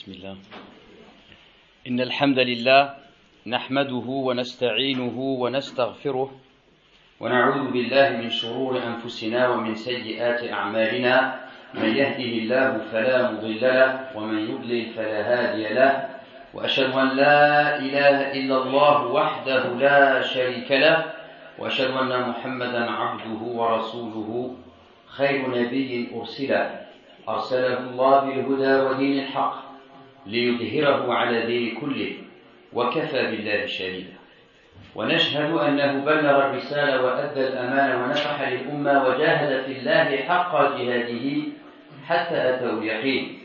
بسم الله. إن الحمد لله نحمده ونستعينه ونستغفره ونعوذ بالله من شرور أنفسنا ومن سيئات أعمالنا. من يهده الله فلا مضل له ومن يضلل فلا هادي له. وأشهد أن لا إله إلا الله وحده لا شريك له. وأشهد أن محمدا عبده ورسوله. خير نبي أرسل أرسله الله بالهدى ودين الحق. ليظهره على دين كله وكفى بالله شهيدا. ونشهد أنه بلغ الرسالة وأدى الأمانة ونصح للأمة وجاهد في الله حق جهاده حتى أتوا اليقين.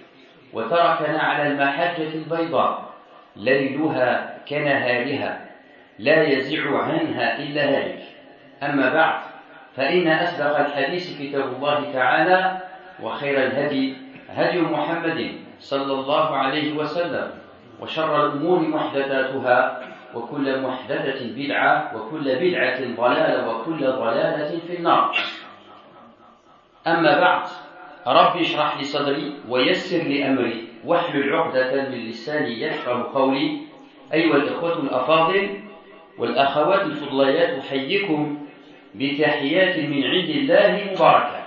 وتركنا على المحجة البيضاء ليلها كنهارها لا يزع عنها إلا هالك. أما بعد فإن أصدق الحديث كتاب الله تعالى وخير الهدي هدي محمد صلى الله عليه وسلم وشر الأمور محدثاتها وكل محدثة بدعة وكل بدعة ضلالة وكل ضلالة في النار. أما بعد رب اشرح لي صدري ويسر لي أمري واحلل عقدة من لساني يفقه قولي. أيها الإخوة الأفاضل والأخوات الفضليات أحييكم بتحيات من عند الله مباركة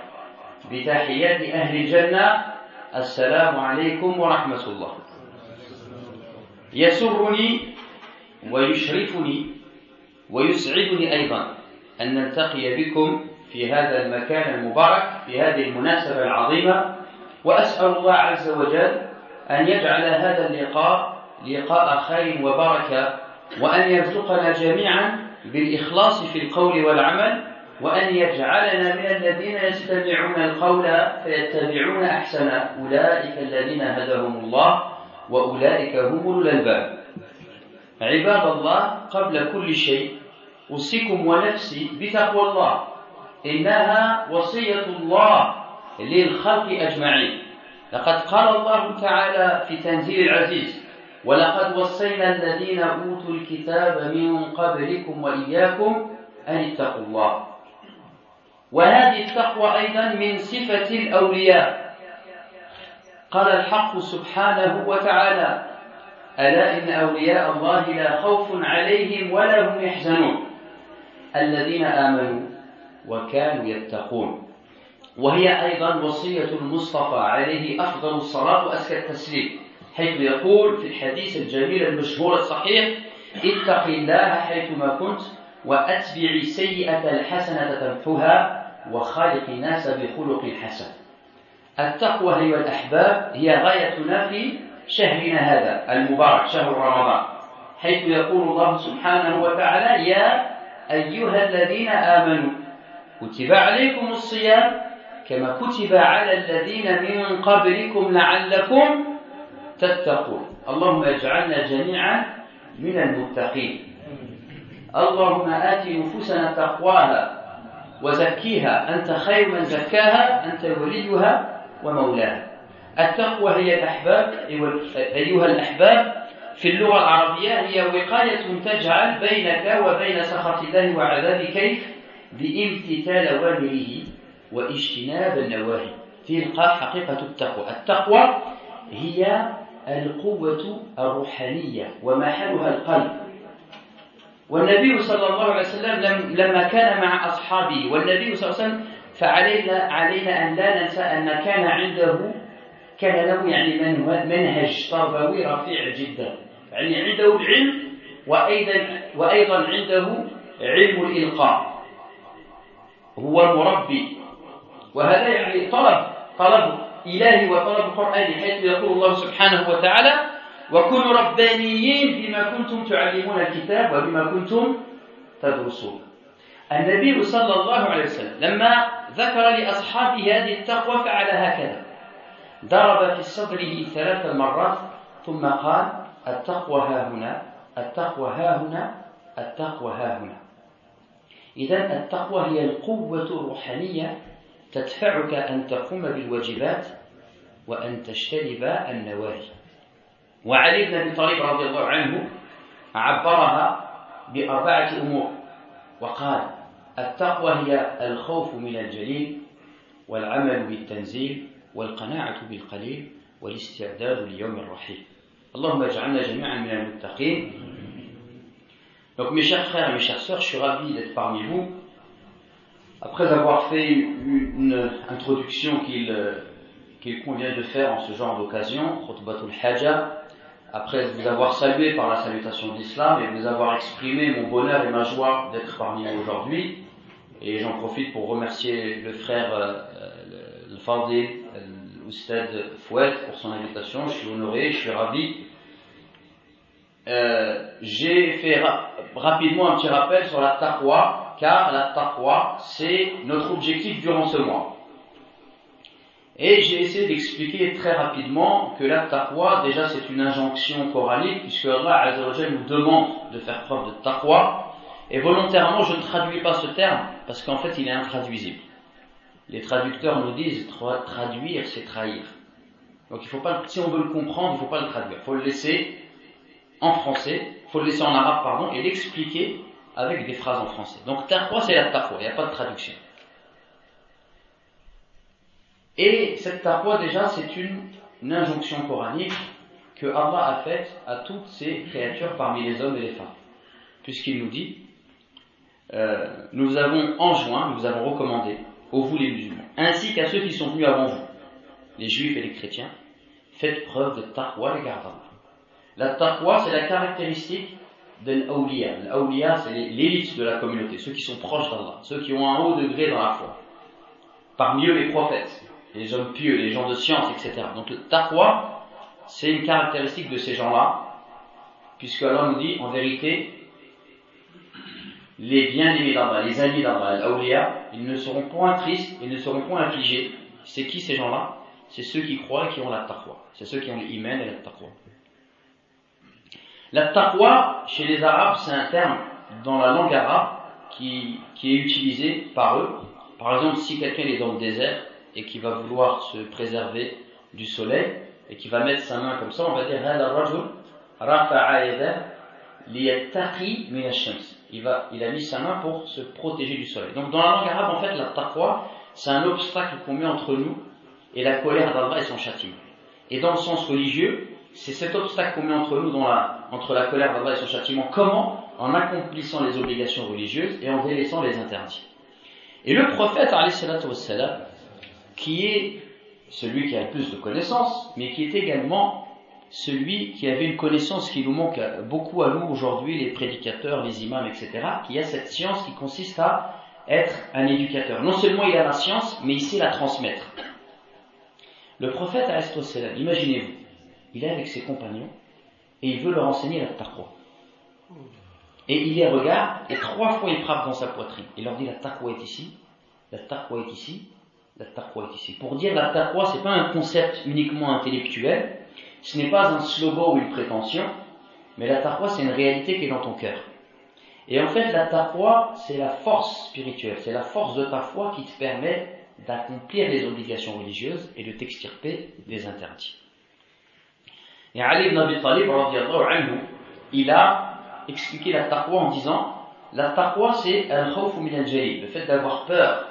بتحيات أهل الجنة السلام عليكم ورحمة الله. يسرني ويشرفني ويسعدني أيضا أن نلتقي بكم في هذا المكان المبارك في هذه المناسبة العظيمة وأسأل الله عز وجل أن يجعل هذا اللقاء لقاء خير وبركة وأن يرزقنا جميعا بالإخلاص في القول والعمل وأن يجعلنا من الذين يستمعون القول فيتبعون أحسن أولئك الذين هداهم الله وأولئك هم أولو الألباب. عباد الله قبل كل شيء أوصيكم ونفسي بتقوى الله إنها وصية الله للخلق أجمعين. لقد قال الله تعالى في تنزيل العزيز ولقد وصينا الذين أوتوا الكتاب من قبلكم وإياكم أن اتقوا الله وهذه التقوى أيضا من صفة الأولياء. قال الحق سبحانه وتعالى ألا إن أولياء الله لا خوف عليهم ولا هم يحزنون. الذين آمنوا وكانوا يتقون. وهي أيضا وصية المصطفى عليه أفضل الصلاة وأزكى التسليم حيث يقول في الحديث الجميل المشهور الصحيح اتق الله حيثما كنت وأتبع سيئة الحسنة تمحها وخالق الناس بخلق حسن. التقوى أيها الأحباب هي غايتنا في شهرنا هذا المبارك شهر رمضان. حيث يقول الله سبحانه وتعالى يا أيها الذين آمنوا كتب عليكم الصيام كما كتب على الذين من قبلكم لعلكم تتقون. اللهم اجعلنا جميعا من المتقين. اللهم آت نفوسنا تقواها وزكيها. أنت خير من زكاها أنت وليها ومولاها. التقوى هي الأحباب أيها الأحباب. في اللغة العربية هي وقاية تجعل بينك وبين سخط الله وعذابه كيف؟ بامتثال أوامره واجتناب النواهي. تلقى حقيقة التقوى. التقوى هي القوة الروحانية ومحلها القلب. والنبي صلى الله عليه وسلم لما كان مع أصحابه والنبي صلى الله عليه وسلم فعلينا علينا أن لا ننسى أن كان عنده كان له يعني منهج تربوي رفيع جدا. يعني عنده العلم وأيضا وأيضا عنده علم الإلقاء. هو مربي وهذا يعني طلب طلب إلهي وطلب قرآني حيث يقول الله سبحانه وتعالى وكونوا ربانيين بما كنتم تعلمون الكتاب وبما كنتم تدرسون. النبي صلى الله عليه وسلم لما ذكر لأصحابه هذه التقوى فعل هكذا. ضرب في صدره ثلاث مرات ثم قال التقوى ها هنا التقوى ها هنا التقوى ها هنا. إذا التقوى هي القوة الروحانية تدفعك أن تقوم بالواجبات وأن تجتنب النواهي. وعلي بن أبي طالب رضي الله عنه عبرها بأربعة أمور وقال التقوى هي الخوف من الجليل والعمل بالتنزيل والقناعة بالقليل والاستعداد ليوم الرحيل اللهم اجعلنا جميعا من المتقين Donc mes chers frères et mes chères sœurs, je suis ravi d'être parmi vous. Après avoir fait une introduction qu'il qu'il convient de faire en ce genre d'occasion, Khutbatul Hajjah, après vous avoir salué par la salutation d'Islam et vous avoir exprimé mon bonheur et ma joie d'être parmi vous aujourd'hui, et j'en profite pour remercier le frère euh, le, Fadil, l'Oustad Fouet pour son invitation, je suis honoré, je suis ravi. Euh, J'ai fait ra rapidement un petit rappel sur la taqwa, car la taqwa c'est notre objectif durant ce mois. Et j'ai essayé d'expliquer très rapidement que la taqwa, déjà c'est une injonction coranique, puisque Allah nous demande de faire preuve de taqwa, et volontairement je ne traduis pas ce terme, parce qu'en fait il est intraduisible. Les traducteurs nous disent traduire c'est trahir. Donc il faut pas, si on veut le comprendre, il ne faut pas le traduire. Il faut le laisser en français, il faut le laisser en arabe, pardon, et l'expliquer avec des phrases en français. Donc taqwa c'est la taqwa, il n'y a pas de traduction. Et cette taqwa, déjà, c'est une, injonction coranique que Allah a faite à toutes ses créatures parmi les hommes et les femmes. Puisqu'il nous dit, euh, nous avons enjoint, nous avons recommandé, aux vous les musulmans, ainsi qu'à ceux qui sont venus avant vous, les juifs et les chrétiens, faites preuve de taqwa, les d'Allah. La taqwa, c'est la caractéristique d'un awliya. L'awliya, c'est l'élite de la communauté, ceux qui sont proches d'Allah, ceux qui ont un haut degré dans la foi. Parmi eux, les prophètes, les hommes pieux, les gens de science, etc. Donc le taqwa, c'est une caractéristique de ces gens-là, puisque Allah nous dit, en vérité, les bien-aimés d'Allah, les amis d'Allah, ils ne seront point tristes, ils ne seront point affligés. C'est qui ces gens-là? C'est ceux qui croient et qui ont la taqwa. C'est ceux qui ont l'iman et la taqwa. La taqwa, chez les Arabes, c'est un terme dans la langue arabe qui, qui est utilisé par eux. Par exemple, si quelqu'un est dans le désert, et qui va vouloir se préserver du soleil et qui va mettre sa main comme ça, on va dire il, il a mis sa main pour se protéger du soleil. Donc dans la langue arabe, en fait, la taqwa, c'est un obstacle qu'on met entre nous et la colère d'Allah et son châtiment. Et dans le sens religieux, c'est cet obstacle qu'on met entre nous, dans la, entre la colère d'Allah et son châtiment. Comment? En accomplissant les obligations religieuses et en délaissant les interdits. Et le prophète, alayhi wassalam, qui est celui qui a le plus de connaissances, mais qui est également celui qui avait une connaissance qui nous manque beaucoup à nous aujourd'hui, les prédicateurs, les imams, etc., qui a cette science qui consiste à être un éducateur. Non seulement il a la science, mais il sait la transmettre. Le prophète imaginez-vous, il est avec ses compagnons et il veut leur enseigner la taqwa. Et il les regarde et trois fois il frappe dans sa poitrine. Il leur dit la taqwa est ici, la taqwa est ici, la taqwa est ici. Pour dire la taqwa, c'est pas un concept uniquement intellectuel, ce n'est pas un slogan ou une prétention, mais la taqwa, c'est une réalité qui est dans ton cœur. Et en fait, la taqwa, c'est la force spirituelle, c'est la force de ta foi qui te permet d'accomplir les obligations religieuses et de t'extirper des interdits. Et Ali ibn Abi Talib, il a expliqué la taqwa en disant la taqwa c'est le fait d'avoir peur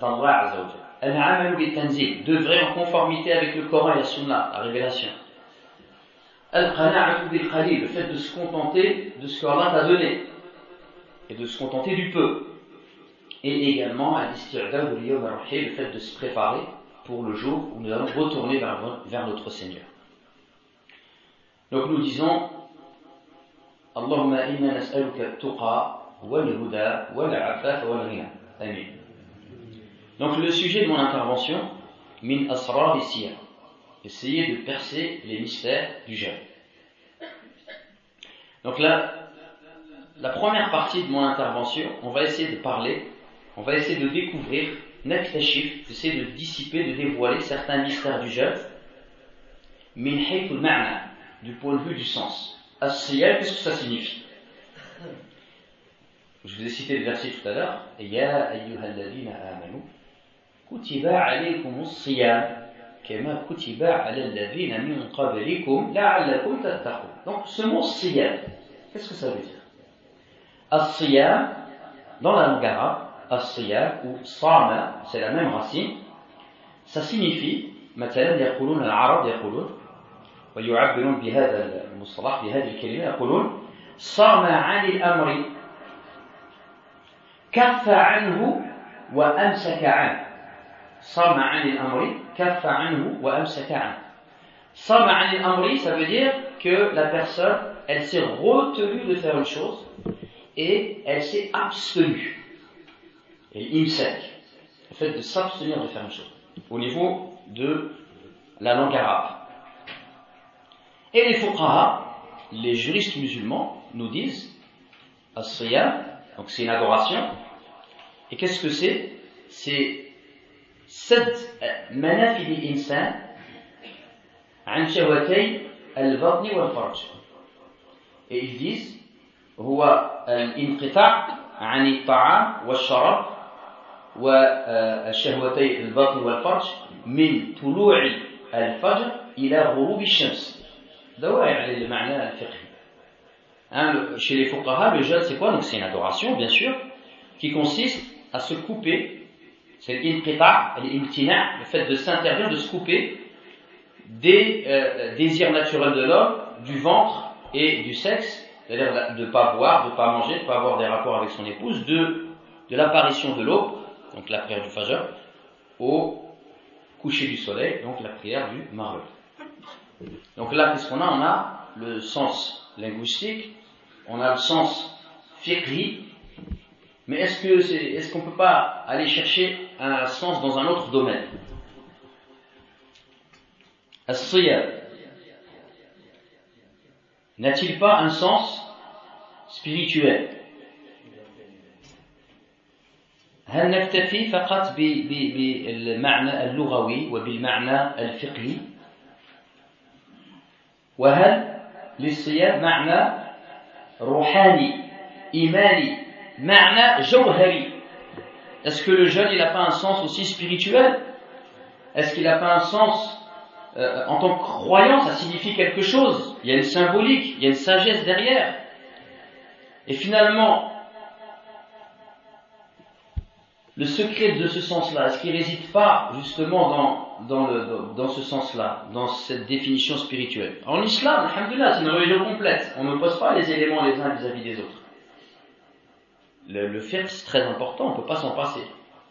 d'Allah Azzawajal devrait en conformité avec le Coran et la Sunna, la révélation. le fait de se contenter de ce qu'Allah t'a donné et de se contenter du peu. Et également le fait de se préparer pour le jour où nous allons retourner vers, notre Seigneur. Donc nous disons Allahumma inna nas'aluka tuqa wal huda wal afaf wal ghina. Amen. Donc le sujet de mon intervention, min asrar ici, essayer de percer les mystères du jeûne. Donc la première partie de mon intervention, on va essayer de parler, on va essayer de découvrir, chiffre, essayer de dissiper, de dévoiler certains mystères du jeûne, min ma'na, du point de vue du sens. as qu'est-ce que ça signifie? Je vous ai cité le verset tout à l'heure, Ya ayyuhalladhina amanu, كتب عليكم الصيام كما كتب على الذين من قبلكم لعلكم تتقون. Donc ce mot siyam qu'est-ce as-siyam dans la as-siyam ou sama c'est la même racine. Ça signifie مثلا يقولون العرب يقولون ويعبرون بهذا المصطلح بهذه الكلمة يقولون صام عن الأمر كف عنه وأمسك عنه Sama an amri kaffa anhu wa amsaka Sama ani amri, ça veut dire que la personne, elle s'est retenue de faire une chose et elle s'est abstenue. Et imsak, le fait de s'abstenir de faire une chose, au niveau de la langue arabe. Et les fuqaha, les juristes musulmans, nous disent, as donc c'est une adoration, et qu'est-ce que c'est? C'est سد منافذ الإنسان عن شهوتي البطن والفرج. disent هو الانقطاع عن الطعام والشراب وشهوتي البطن والفرج من طلوع الفجر إلى غروب الشمس. دوائع المعنى الفقهي. Hein, chez les fuqaha le jeûne c'est quoi? Donc c'est une adoration bien sûr qui consiste à se couper c'est l'inqita, l'imtina, le fait de s'interdire, de se couper des euh, désirs naturels de l'homme, du ventre et du sexe, c'est-à-dire de ne pas boire, de ne pas manger, de ne pas avoir des rapports avec son épouse, de, de l'apparition de l'aube, donc la prière du Fajr, au coucher du soleil, donc la prière du Maghrib. Donc là, qu'est-ce qu'on a? On a le sens linguistique, on a le sens fiqhi, mais est-ce que c'est, est-ce qu'on ne peut pas aller chercher un sens dans un autre domaine As-siyam n'a-t-il pas un sens spirituel هل نكتفي فقط بالمعنى اللغوي وبالمعنى الفقهي وهل للصيام معنى روحاني إيماني ma'na jawhari. Est-ce que le jeûne, il n'a pas un sens aussi spirituel? Est-ce qu'il n'a pas un sens euh, en tant que croyant Ça signifie quelque chose? Il y a une symbolique, il y a une sagesse derrière. Et finalement, le secret de ce sens-là, est-ce qu'il réside pas justement dans, dans, ce sens-là, dans cette définition spirituelle? En islam, alhamdulillah, c'est une religion complète. On ne pose pas les éléments les uns vis-à-vis des autres le, le c'est très important, on ne peut pas s'en passer.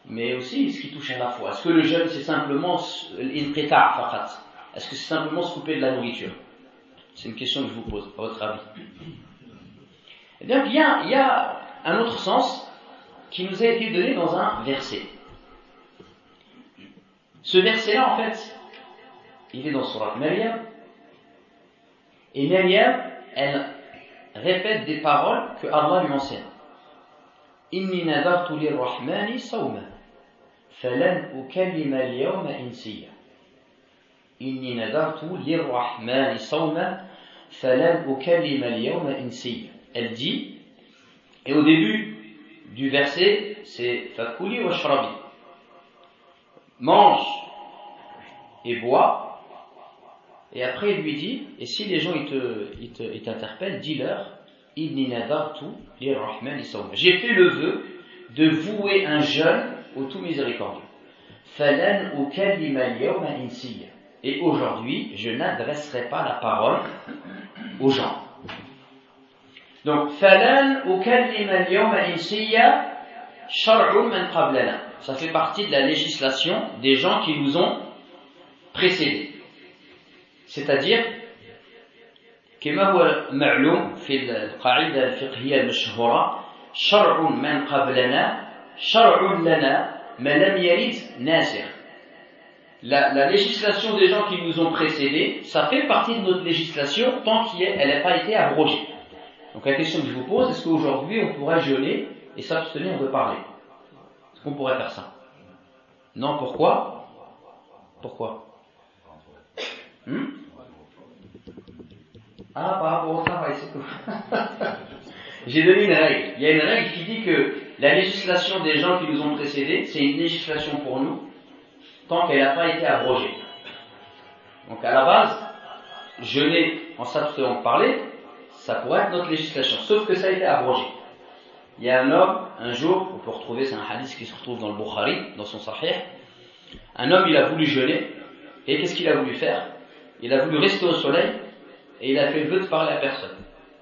Mais aussi ce qui touche à la foi. Est-ce que le jeûne c'est simplement l'inqita Est-ce que c'est simplement se couper de la nourriture? C'est une question que je vous pose, à votre avis. Eh bien, il y, a, il y a un autre sens qui nous a été donné dans un verset. Ce verset-là, en fait, il est dans Surat Maryam. Et Maryam, elle répète des paroles que Allah lui enseigne. إني نذرت للرحمن صوما فلن أكلم اليوم إنسيا إني نذرت للرحمن صوما فلن أكلم اليوم إنسيا Elle dit, et au début du verset, c'est Fakuli washrabi. Mange et bois. Et après, il lui dit, et si les gens ils te, ils te, ils t'interpellent, dis-leur, j'ai fait le vœu de vouer un jeûne au tout miséricordieux. Et aujourd'hui, je n'adresserai pas la parole aux gens. Donc, ça fait partie de la législation des gens qui nous ont précédés. C'est-à-dire كما هو معلوم في القاعدة الفقهية المشهورة شرع من قبلنا شرع لنا ما لم يرد ناسخ la, la, législation des gens qui nous ont précédés, ça fait partie de notre législation tant qu'elle n'a pas été abrogée. Donc la question que je vous pose, est-ce qu'aujourd'hui on pourrait jeûner et s'abstenir de parler Est-ce qu'on pourrait faire ça Non, pourquoi Pourquoi hmm ah, par rapport au travail, c'est tout. J'ai donné une règle. Il y a une règle qui dit que la législation des gens qui nous ont précédés, c'est une législation pour nous, tant qu'elle n'a pas été abrogée. Donc à la base, jeûner en s'abstenant de parler, ça pourrait être notre législation, sauf que ça a été abrogé. Il y a un homme, un jour, on peut retrouver, c'est un hadith qui se retrouve dans le Bukhari, dans son Sahih, un homme il a voulu jeûner, Et qu'est-ce qu'il a voulu faire? Il a voulu rester au soleil et il a fait le vœu de parler à personne.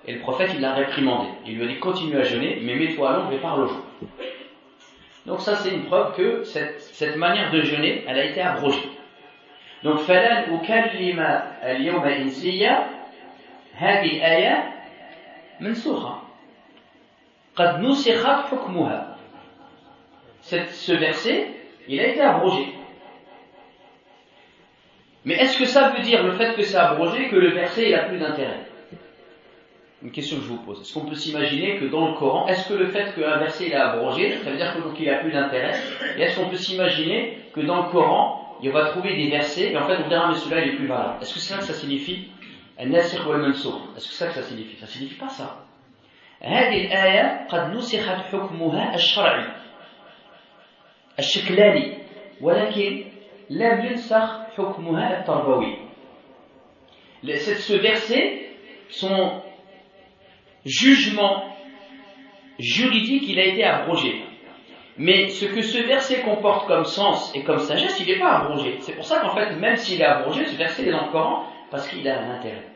Et le prophète, il l'a réprimandé. Il lui a dit continue à jeûner, mais mets-toi à l'ombre et parle au jour. Donc ça, c'est une preuve que cette, cette, manière de jeûner, elle a été abrogée. Donc فلن أكلم اليوم إنسيا هذه الآية منسوخة قد نسخت حكمها ce verset il a été abrogé mais est-ce que ça veut dire le fait que c'est abrogé que le verset il a plus d'intérêt une question que je vous pose. Est-ce qu'on peut s'imaginer que dans le Coran, est-ce que le fait qu'un verset est abrogé, ça veut dire qu'il n'a plus d'intérêt Et est-ce qu'on peut s'imaginer que dans le Coran, il va trouver des versets, et en fait on dira, mais celui-là il est plus valable Est-ce que c'est ça que ça signifie Est-ce que c'est ça que ça signifie Ça ne signifie pas ça. هذه الآية قد نسخت حكمها الشرعي الشكلاني ولكن لم ينسخ حكمها التربوي ce verset son jugement juridique, il a été abrogé. Mais ce que ce verset comporte comme sens et comme sagesse, il n'est pas abrogé. C'est pour ça qu'en fait, même s'il est abrogé, ce verset est dans le Coran parce qu'il a un intérêt.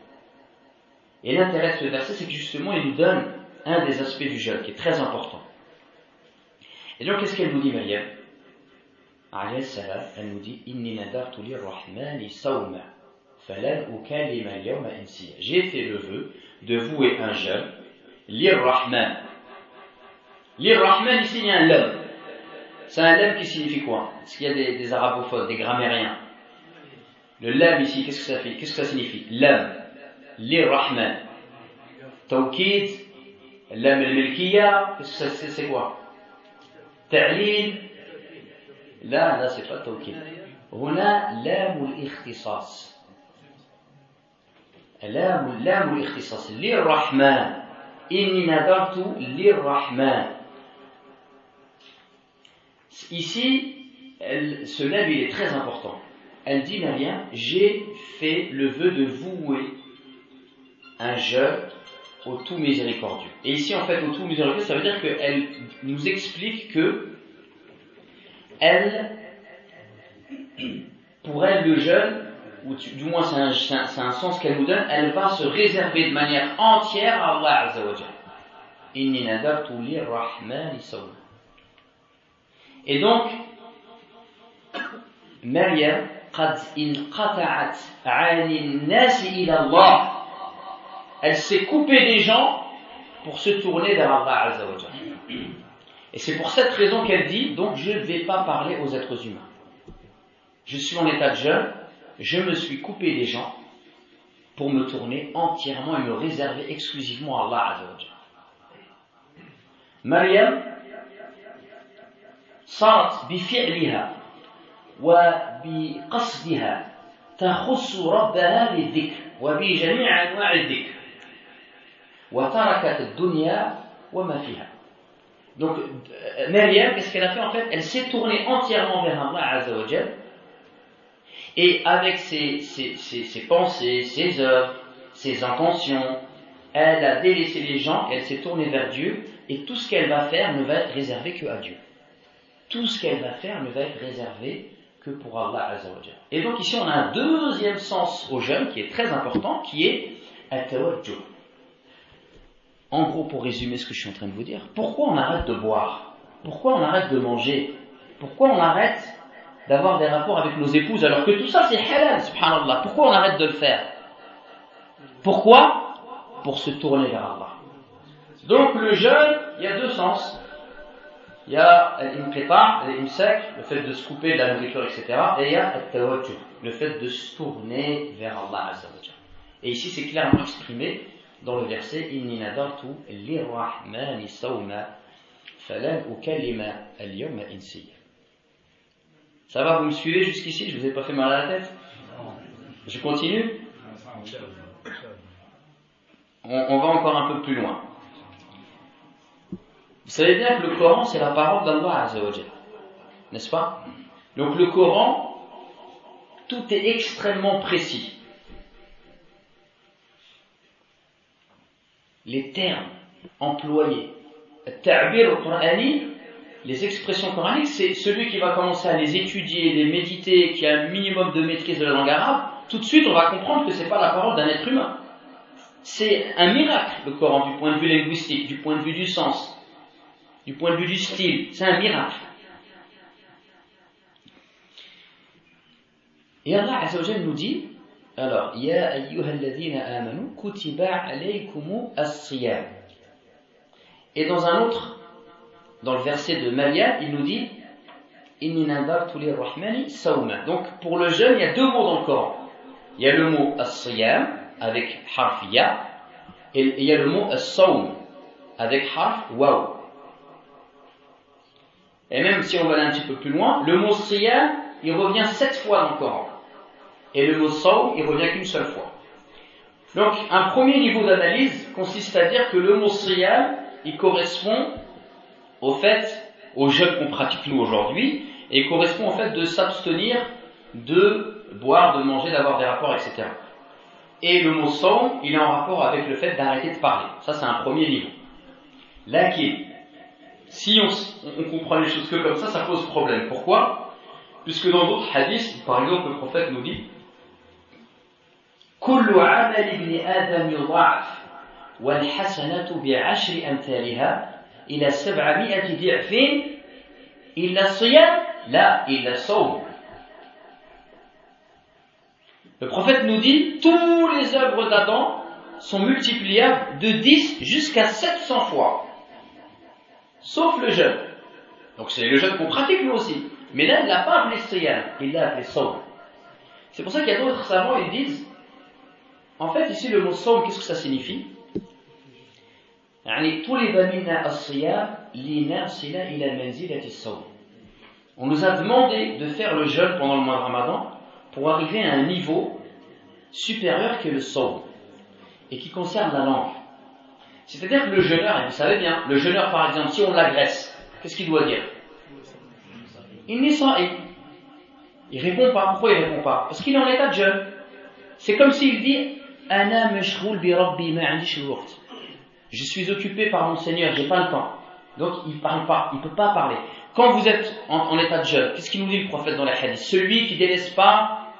Et l'intérêt de ce verset, c'est que justement, il nous donne un des aspects du jeûne qui est très important. Et donc, qu'est-ce qu'elle nous dit, Maryam Elle nous dit J'ai fait le vœu de vouer un jeûne, l'Ir-Rahman. L'Ir-Rahman, ici, il y a un lam. C'est un lam qui signifie quoi? Est-ce qu'il y a des, des, arabophones, des grammairiens? Le lam ici, qu'est-ce que ça fait? Qu'est-ce que ça signifie? Lam. L'Ir-Rahman. Tawkid, lam al-milkiya, qu'est-ce que c'est quoi? Ta'lil. Là, là, c'est pas tawkid. هنا لام الاختصاص لام لام الاختصاص للرحمن إني نذرت للرحمن Ici, elle, ce lève il est très important. Elle dit Maria, j'ai fait le vœu de vouer un jeûne au tout miséricordieux. Et ici, en fait, au tout miséricordieux, ça veut dire qu'elle nous explique que elle, pour elle, le jeûne, ou du moins c'est un, sens qu'elle nous donne, elle va se réserver de manière entière à Allah Azzawajal. Et donc, Maryam, elle s'est coupée des gens pour se tourner vers Allah Azzawajal. Et c'est pour cette raison qu'elle dit, donc je ne vais pas parler aux êtres humains. Je suis en état de jeûne, je me suis coupé des gens pour me tourner entièrement et me réserver exclusivement à Allah Azzawajal. مريم صارت بفعلها وبقصدها تخص ربها بالذكر وبجميع انواع الذكر وتركت الدنيا وما فيها donc, Maryam, qu'est-ce qu'elle a fait en fait? Elle s'est tournée entièrement vers Allah Azzawajal Et avec ses, pensées, ses œuvres, ses intentions, elle a délaissé les gens, elle s'est tournée vers Dieu, et tout ce qu'elle va faire ne va être réservé que à Dieu. Tout ce qu'elle va faire ne va être réservé que pour Allah Azzawajal. Et donc ici on a un deuxième sens au jeûne qui est très important, qui est At-Tawajjuh. En gros, pour résumer ce que je suis en train de vous dire, pourquoi on arrête de boire? Pourquoi on arrête de manger? Pourquoi on arrête d'avoir des rapports avec nos épouses alors que tout ça c'est halal, subhanallah? Pourquoi on arrête de le faire? Pourquoi? Pour se tourner vers Allah. Donc le jeûne, il y a deux sens. Il y a l'imqita, l'imsak, le fait de se couper de la nourriture, etc. Et il y a le fait de se tourner vers Allah Et ici c'est clairement exprimé dans le verset Inni nadartu lirrahmani sawma falan ukallima al-yawma insiya. Ça va, vous me suivez jusqu'ici? Je vous ai pas fait mal à la tête? Je continue? On, va encore un peu plus loin. Vous savez bien que le Coran, c'est la parole d'Allah Azzawajal. N'est-ce pas? Donc le Coran, tout est extrêmement précis. Les termes employés, les expressions coraniques, c'est celui qui va commencer à les étudier, les méditer, qui a un minimum de maîtrise de la langue arabe, tout de suite on va comprendre que ce n'est pas la parole d'un être humain. C'est un miracle, le Coran, du point de vue linguistique, du point de vue du sens, du point de vue du style. C'est un miracle. Et Allah Azzawajal nous dit, alors, Ya ayyuhalladhina amanu kutiba alaykumu as-siyam. Et dans un autre, dans le verset de Malia, il nous dit, Inni nadartu rahmani sawma. Donc, pour le jeûne, il y a deux mots dans le Coran. Il y a le mot as-siyam, avec harf ya, et il y a le mot as-sawm, avec harf waw. Et même si on va aller un petit peu plus loin, le mot siyam, il revient sept fois dans le Coran. Et le mot saw, il revient qu'une seule fois. Donc, un premier niveau d'analyse consiste à dire que le mot siyam, il correspond au fait, au jeûne qu'on pratique nous aujourd'hui, et il correspond au fait de s'abstenir de boire, de manger, d'avoir des rapports, etc. Et le mot saw, il est en rapport avec le fait d'arrêter de parler. Ça, c'est un premier niveau. Là, si on, on, comprend les choses que comme ça, ça pose problème. Pourquoi? Puisque dans d'autres hadiths, par exemple, le prophète nous dit كل عمل ابن آدم يضاعف والحسنة بعشر أمثالها إلى سبعمائة ضعف إلا الصيام لا إلا الصوم Le prophète nous dit tous les œuvres d'Adam sont multipliables de 10 jusqu'à 700 fois, sauf le jeûne. Donc c'est le jeûne qu'on pratique nous aussi. Mais là, il n'a pas appelé Siyam, il l'a appelé Saum. C'est pour ça qu'il y a d'autres savants, ils disent en fait, ici, le mot somme, qu'est-ce que ça signifie on nous a demandé de faire le jeûne pendant le mois de Ramadan pour arriver à un niveau supérieur que le saum et qui concerne la langue. C'est-à-dire que le jeûneur, et vous savez bien, le jeûneur par exemple, si on l'agresse, qu'est-ce qu'il doit dire Il n'est pas. Il répond pas. Pourquoi il répond pas? Parce qu'il est en état de jeûne. C'est comme s'il dit je suis occupé par mon Seigneur, j'ai pas le temps. Donc il parle pas, il peut pas parler. Quand vous êtes en, état de jeûne, qu'est-ce qu'il nous dit le prophète dans la hadith? Celui qui délaisse pas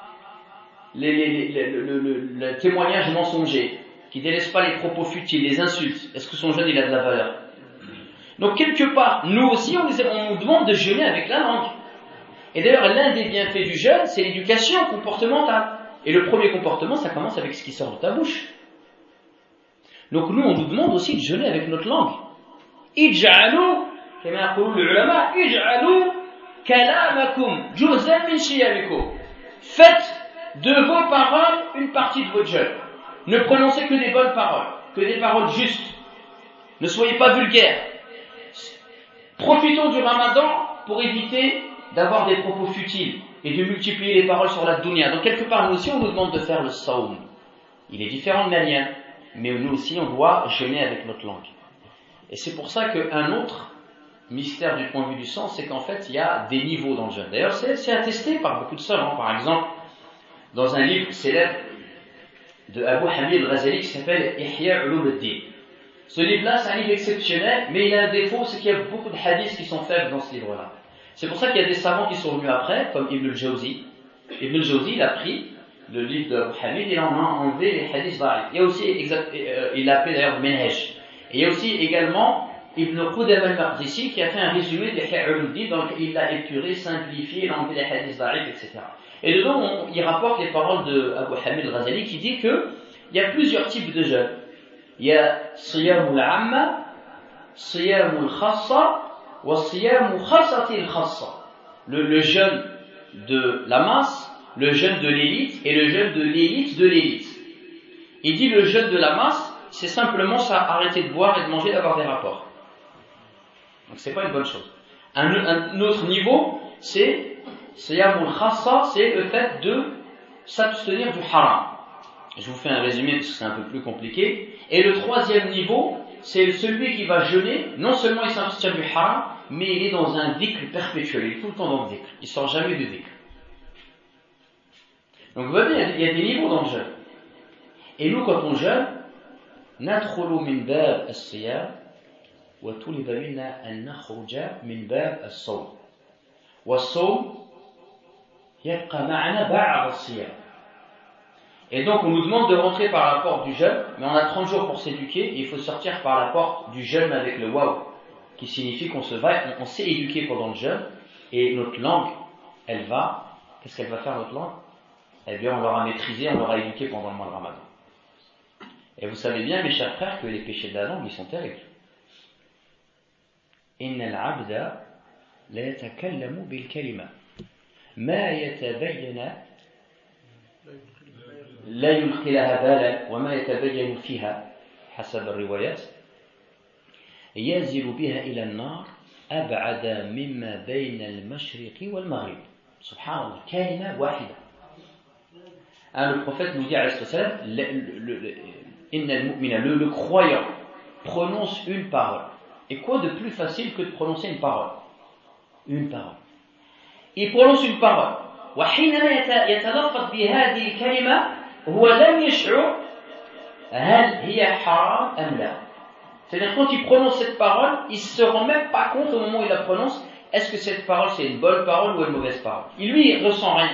le, témoignage mensonger, qui délaisse pas les propos futiles, les insultes, est-ce que son jeûne il a de la valeur? Donc quelque part, nous aussi on, on nous demande de jeûner avec la langue. Et d'ailleurs l'un des bienfaits du jeûne, c'est l'éducation comportementale. Et le premier comportement, ça commence avec ce qui sort de ta bouche. Donc nous, on nous demande aussi de jeûner avec notre langue. Faites de vos paroles une partie de votre jeûne. Ne prononcez que des bonnes paroles, que des paroles justes. Ne soyez pas vulgaires. Profitons du ramadan pour éviter d'avoir des propos futiles et de multiplier les paroles sur la dunya. Donc quelque part, nous aussi, on nous demande de faire le saum. Il est différent de la mienne, mais nous aussi, on doit jeûner avec notre langue. Et c'est pour ça qu'un autre mystère du point de vue du sens, c'est qu'en fait, il y a des niveaux dans le jeûne. D'ailleurs, c'est attesté par beaucoup de savants. Par exemple, dans un livre célèbre de Abu Hamid al-Ghazali qui s'appelle Ihya Ulumuddin. Ce livre-là, c'est un livre exceptionnel, mais il a un défaut, c'est qu'il y a beaucoup de hadiths qui sont faibles dans ce livre-là. C'est pour ça qu'il y a des savants qui sont venus après, comme Ibn al-Jawzi. Ibn al-Jawzi, il a pris le livre de Hamid, il en a enlevé les hadiths da'if. Il y a aussi, euh, il l'a appelé d'ailleurs Menhej. Et il y a aussi également Ibn Qudam al-Maqdisi qui a fait un résumé des Ha'uludi, donc il l'a épuré, simplifié, il a enlevé les hadiths da'if, etc. Et dedans, il rapporte les paroles de Hamid al-Ghazali qui dit que il y a plusieurs types de jeûnes. Il y a Siyam al-Amma, Siyam al-Khassa, le, le jeûne de la masse, le jeûne de l'élite et le jeûne de l'élite de l'élite. Il dit le jeûne de la masse, c'est simplement ça, arrêter de boire et de manger, d'avoir des rapports. Donc c'est pas une bonne chose. Un, autre niveau, c'est c'est le fait de s'abstenir du haram. Je vous fais un résumé parce que c'est un peu plus compliqué. Et le troisième niveau, c'est celui qui va jeûner, non seulement il s'abstient du haram, mais il est dans un dhikr perpétuel, il est tout le temps dans le dhikr, il sort jamais du dhikr. Donc vous voyez, il y a des niveaux dans le jeûne. Et nous, quand on jeûne, ندخل من باب الصيام وطلب منا أن نخرج من باب الصوم والصوم يبقى معنا بعد الصيام et donc on nous demande de rentrer par la porte du jeûne, mais on a 30 jours pour s'éduquer, et il faut sortir par la porte du jeûne avec le waouh, qui signifie qu'on se va, on, on s'est éduqué pendant le jeûne, et notre langue, elle va, qu'est-ce qu'elle va faire notre langue? Eh bien on l'aura maîtrisée, on l'aura éduquée pendant le mois de Ramadan. Et vous savez bien, mes chers frères, que les péchés de la langue, ils sont terribles. bil kalima ma لا يلقي لها بالا وما يتبين فيها حسب الروايات. ينزل بها إلى النار أبعد مما بين المشرق والمغرب. سبحان الله كلمة واحدة. Hein, le prophète nous dit à إن المؤمن le croyant prononce une parole. Et quoi de plus facile que de prononcer une parole? Une parole. Il prononce une parole. وحينما يتلفظ بهذه الكلمة هو لم يشعر هل هي حرام أم لا c'est-à-dire quand il prononce cette parole il se rend même pas compte au moment où il la prononce est-ce que cette parole c'est une bonne parole ou une mauvaise parole il lui il ressent rien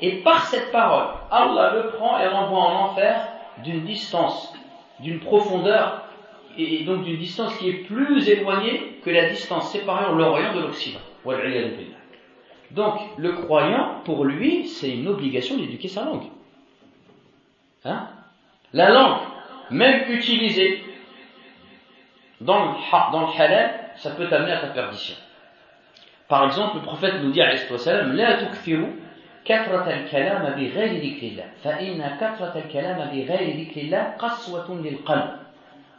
et par cette parole Allah le prend et l'envoie en enfer d'une distance d'une profondeur et donc d'une distance qui est plus éloignée que la distance séparée en l'Orient de l'Occident. Donc, le croyant, pour lui, c'est une obligation d'éduquer sa langue. Hein la langue, même utilisée dans le, dans le halal, ça peut t'amener à ta perdition. Par exemple, le prophète nous dit, à salam, la tukfiru كثرة الكلام بغير ذكر الله فإن كثرة الكلام بغير ذكر الله قسوة للقلب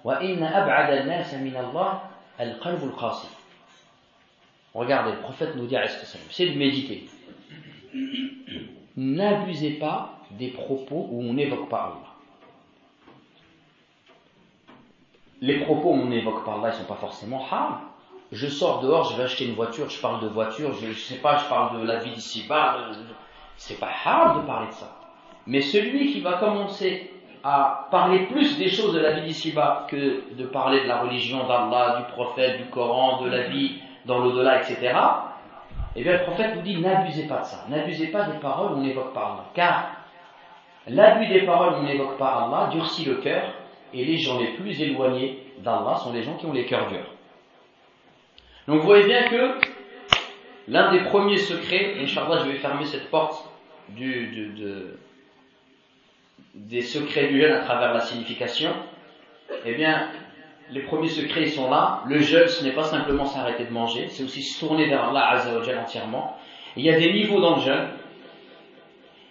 وإن أبعد الناس من الله القلب القاسي Regardez, le prophète nous dit à c'est de méditer. N'abusez pas des propos où on n'évoque pas Allah. Les propos où on n'évoque pas Allah, ils ne sont pas forcément haram. Je sors dehors, je vais acheter une voiture, je parle de voiture, je ne sais pas, je parle de la vie d'ici-bas, c'est pas hard de parler de ça. Mais celui qui va commencer à parler plus des choses de la vie d'ici-bas que de parler de la religion d'Allah, du prophète, du Coran, de la vie dans l'au-delà, etc., eh bien le prophète nous dit n'abusez pas de ça, n'abusez pas des paroles on n'évoque pas Allah. Car l'abus des paroles on n'évoque pas Allah durcit le cœur et les gens les plus éloignés d'Allah sont les gens qui ont les cœurs durs. Donc vous voyez bien que L'un des premiers secrets, Inch'Allah, je vais fermer cette porte du, des secrets du jeûne à travers la signification. Eh bien, les premiers secrets, sont là. Le jeûne, ce n'est pas simplement s'arrêter de manger, c'est aussi se tourner vers Allah Azzawajal entièrement. il y a des niveaux dans le jeûne.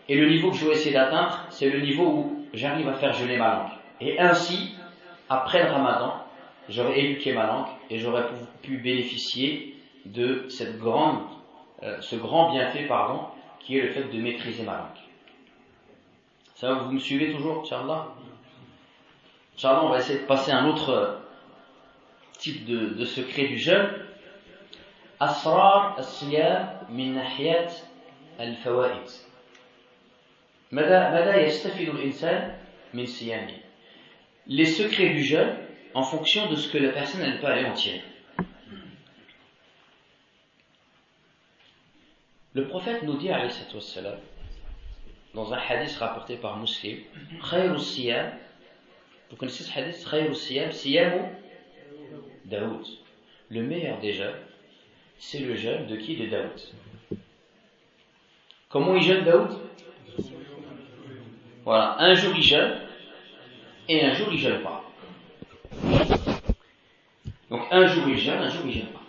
Et le niveau que je vais essayer d'atteindre, c'est le niveau où j'arrive à faire jeûner ma langue. Et ainsi, après le ramadan, j'aurais éduqué ma langue et j'aurais pu bénéficier de cette grande, euh, ce grand bienfait, pardon, qui est le fait de maîtriser ma langue. Ça vous me suivez toujours, Inch'Allah? Inch'Allah, on va essayer de passer un autre euh, type de, de secret du jeûne. أسرار الصيام من ناحية الفوائد ماذا ماذا يستفيد الإنسان من صيامه Les secrets du jeûne en fonction de ce que la personne elle peut aller en tirer. Le prophète nous dit, wassalam, dans un hadith rapporté par Muslim, siyam, vous connaissez ce hadith Khayru siyam, siyamu Daoud. Le meilleur des jeûnes, c'est le jeûne de qui De Daoud. Comment il jeûne Daoud? Voilà, un jour il jeûne et un jour il jeûne pas. Donc un jour il jeûne, un jour il jeûne pas.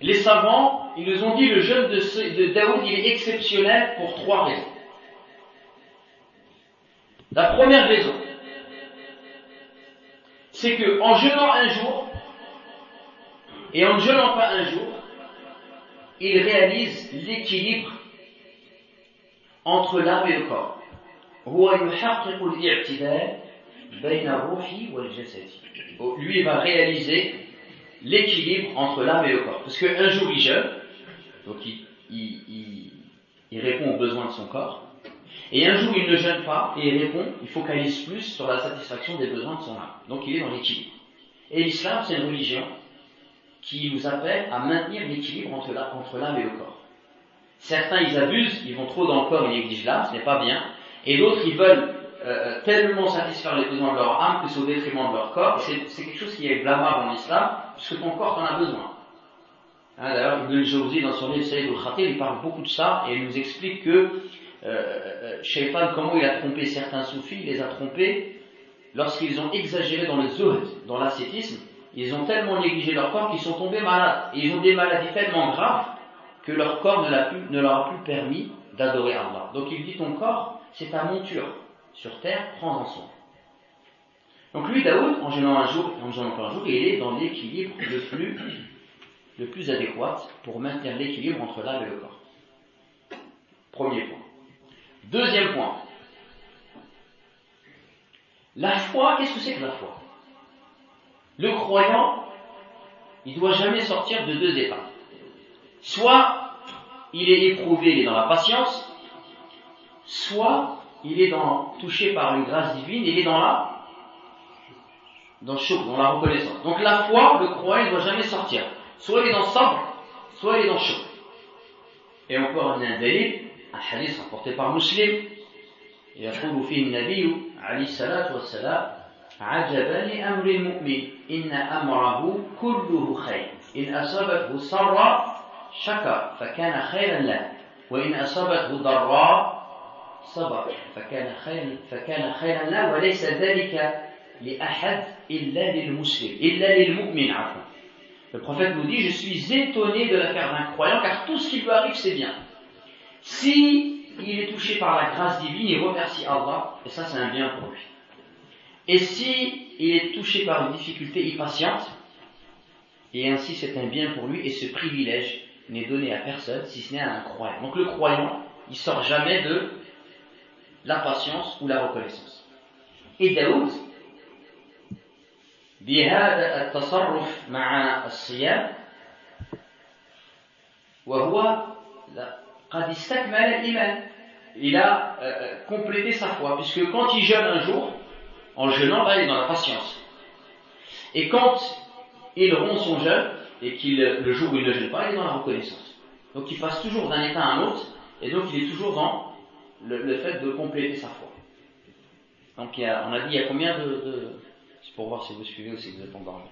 Les savants, ils nous ont dit le jeûne de, de Daoud, il est exceptionnel pour trois raisons. La première raison, c'est que en jeûnant un jour et en ne jeûnant pas un jour, il réalise l'équilibre entre l'âme et le corps. Lui va réaliser l'équilibre entre l'âme et le corps. Parce qu'un jour il jeûne, donc il, répond aux besoins de son corps, et un jour il ne jeûne pas et il répond, il focalise plus sur la satisfaction des besoins de son âme. Donc il est dans l'équilibre. Et l'islam, c'est une religion qui nous appelle à maintenir l'équilibre entre l'âme et le corps. Certains, ils abusent, ils vont trop dans le corps, ils négligent l'âme, ce n'est pas bien. Et d'autres, ils veulent euh, tellement satisfaire les besoins de leur âme que c'est au détriment de leur corps. C'est quelque chose qui est blâmable en islam, puisque ton corps en a besoin. Hein, D'ailleurs, Ibn Jawzi, dans son livre Sayyid al-Khatir, il parle beaucoup de ça et il nous explique que euh, euh Shaitan, comment il a trompé certains soufis, il les a trompés lorsqu'ils ont exagéré dans le zuhd, dans l'ascétisme, ils ont tellement négligé leur corps qu'ils sont tombés malades. Et ils ont des maladies tellement graves que leur corps ne, leur a plus permis d'adorer Allah. Donc il dit ton corps, c'est ta monture sur terre, prends-en soin. Donc lui, Daoud, en gênant un jour, en gênant un jour, il est dans l'équilibre le plus, le plus adéquat pour maintenir l'équilibre entre l'âme et le corps. Premier point. Deuxième point. La foi, qu'est-ce que c'est que la foi? Le croyant, il ne doit jamais sortir de deux étapes. Soit il est éprouvé, il est dans la patience, soit il est dans, touché par une grâce divine, il est dans la dans le dans la reconnaissance. Donc la foi, le croyant, il ne doit jamais sortir. Soit il est dans sabr, soit il est dans choc. Et encore un dalil, un hadith rapporté par Muslim, يقول فيه النبي عليه الصلاة والسلام عجبا لأمر المؤمن إن أمره كله خير إن أصابته سرا شكر فكان خيرا له وإن أصابته ضراء صبر فكان خيرا فكان خيرا له وليس ذلك لأحد إلا للمسلم إلا للمؤمن عفوا Le prophète nous dit, je suis étonné de l'affaire d'un croyant, car tout ce qui lui arrive, c'est bien. Si il est touché par la grâce divine, il remercie Allah, et ça c'est un bien pour lui. Et si il est touché par une difficulté, il patiente, et ainsi c'est un bien pour lui, et ce privilège n'est donné à personne, si ce n'est à un croyant. Donc le croyant, il sort jamais de la patience ou la reconnaissance. Et Daoud, بهذا التصرف مع الصيام وهو قد استكمل الإيمان il a euh, complété sa foi puisque quand il jeûne un jour en jeûnant là il est dans la patience et quand il rompt son jeûne et qu'il le jour où il ne jeûne pas il est dans la reconnaissance donc il passe toujours d'un état à un autre et donc il est toujours dans le, fait de compléter sa foi donc on a dit il y a combien de, de c'est pour voir si vous suivez ou si vous êtes endormi.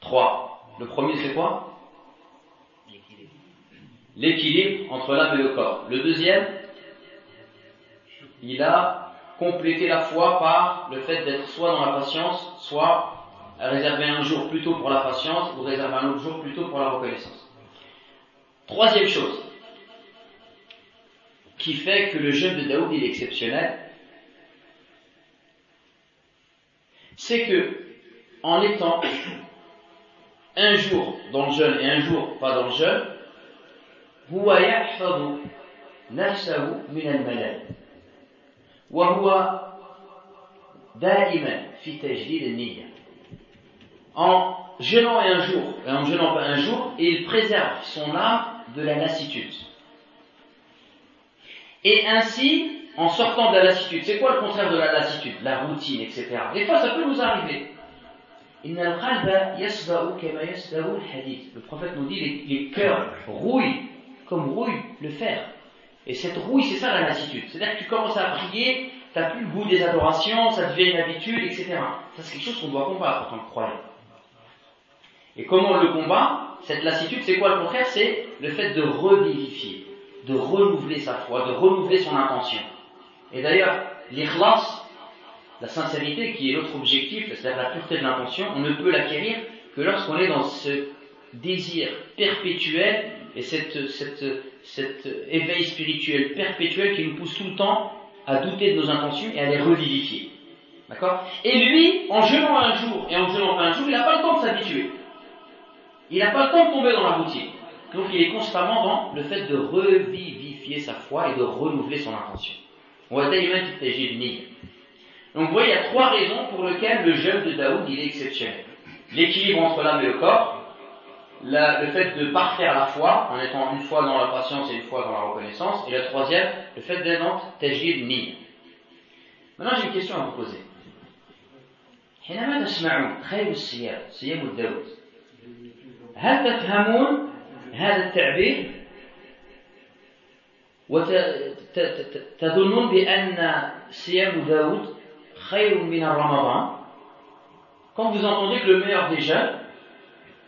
Trois. Le premier, c'est quoi? L'équilibre entre l'âme et le corps. Le deuxième, il a complété la foi par le fait d'être soit dans la patience, soit réserver un jour plutôt pour la patience ou réserver un autre jour plutôt pour la reconnaissance. Troisième chose qui fait que le jeûne de Daoud est exceptionnel, c'est que en étant un jour dans le jeûne et un jour pas dans le jeûne, وهو دائما في تجديد النية en jeûnant un jour et en jeûnant pas un jour et il préserve son âme de la lassitude et ainsi en sortant de la lassitude. C'est quoi le contraire de la lassitude La routine, etc. Des fois, ça peut nous arriver. Le prophète nous dit les, les cœurs rouillent comme rouille le fer. Et cette rouille, c'est ça la lassitude. C'est-à-dire que tu commences à prier, tu n'as plus le goût des adorations, ça devient une habitude, etc. Ça, c'est quelque chose qu'on doit combattre en tant que croyant. Et comment on le combat Cette lassitude, c'est quoi le contraire? C'est le fait de revivifier, de renouveler sa foi, de renouveler son intention. Et d'ailleurs, l'ikhlas, la sincérité qui est l'autre objectif, c'est-à-dire la pureté de l'intention, on ne peut l'acquérir que lorsqu'on est dans ce désir perpétuel et cette, cette, cet éveil spirituel perpétuel qui nous pousse tout le temps à douter de nos intentions et à les revivifier. D'accord? Et lui, en jeûnant un jour et en jeûnant un jour, il n'a pas le temps de s'habituer. Il n'a pas le temps de tomber dans la routine. Donc il est constamment dans le fait de revivifier sa foi et de renouveler son intention. Donc vous voyez, il y a trois raisons pour lesquelles le jeûne de Daoud il est exceptionnel. L'équilibre entre l'âme et le corps, le fait de parfaire la foi, en étant une fois dans la patience et une fois dans la reconnaissance, et le troisième, le fait d'être dans tajid ni. Maintenant j'ai une question à vous poser. حينما تسمعون خير الصيام صيام الداود هل تفهمون هذا التعبير وتظنون بأن صيام داود خير من رمضان Quand vous entendez que le meilleur des jeûnes,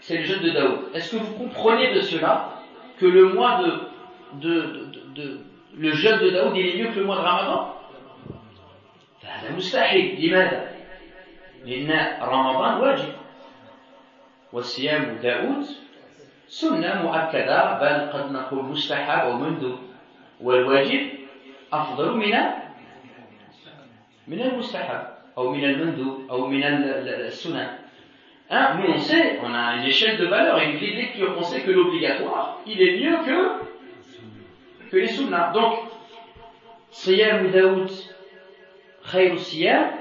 c'est le jeûne de Daoud, est-ce que vous comprenez de cela que le mois de, de, de, de le jeûne de Daoud il est mieux que le mois de Ramadan فهذا مستحيل لماذا؟ لأن رمضان واجب وصيام داود سنة مؤكدة بل قد نقول مستحب أو مندوب والواجب أفضل من من المستحب أو من المندوب أو من السنن Hein, nous on sait, on a une échelle de valeur et une grille de lecture, on sait que l'obligatoire, il est mieux que, que les sunnahs. Donc, صيام داود خير الصيام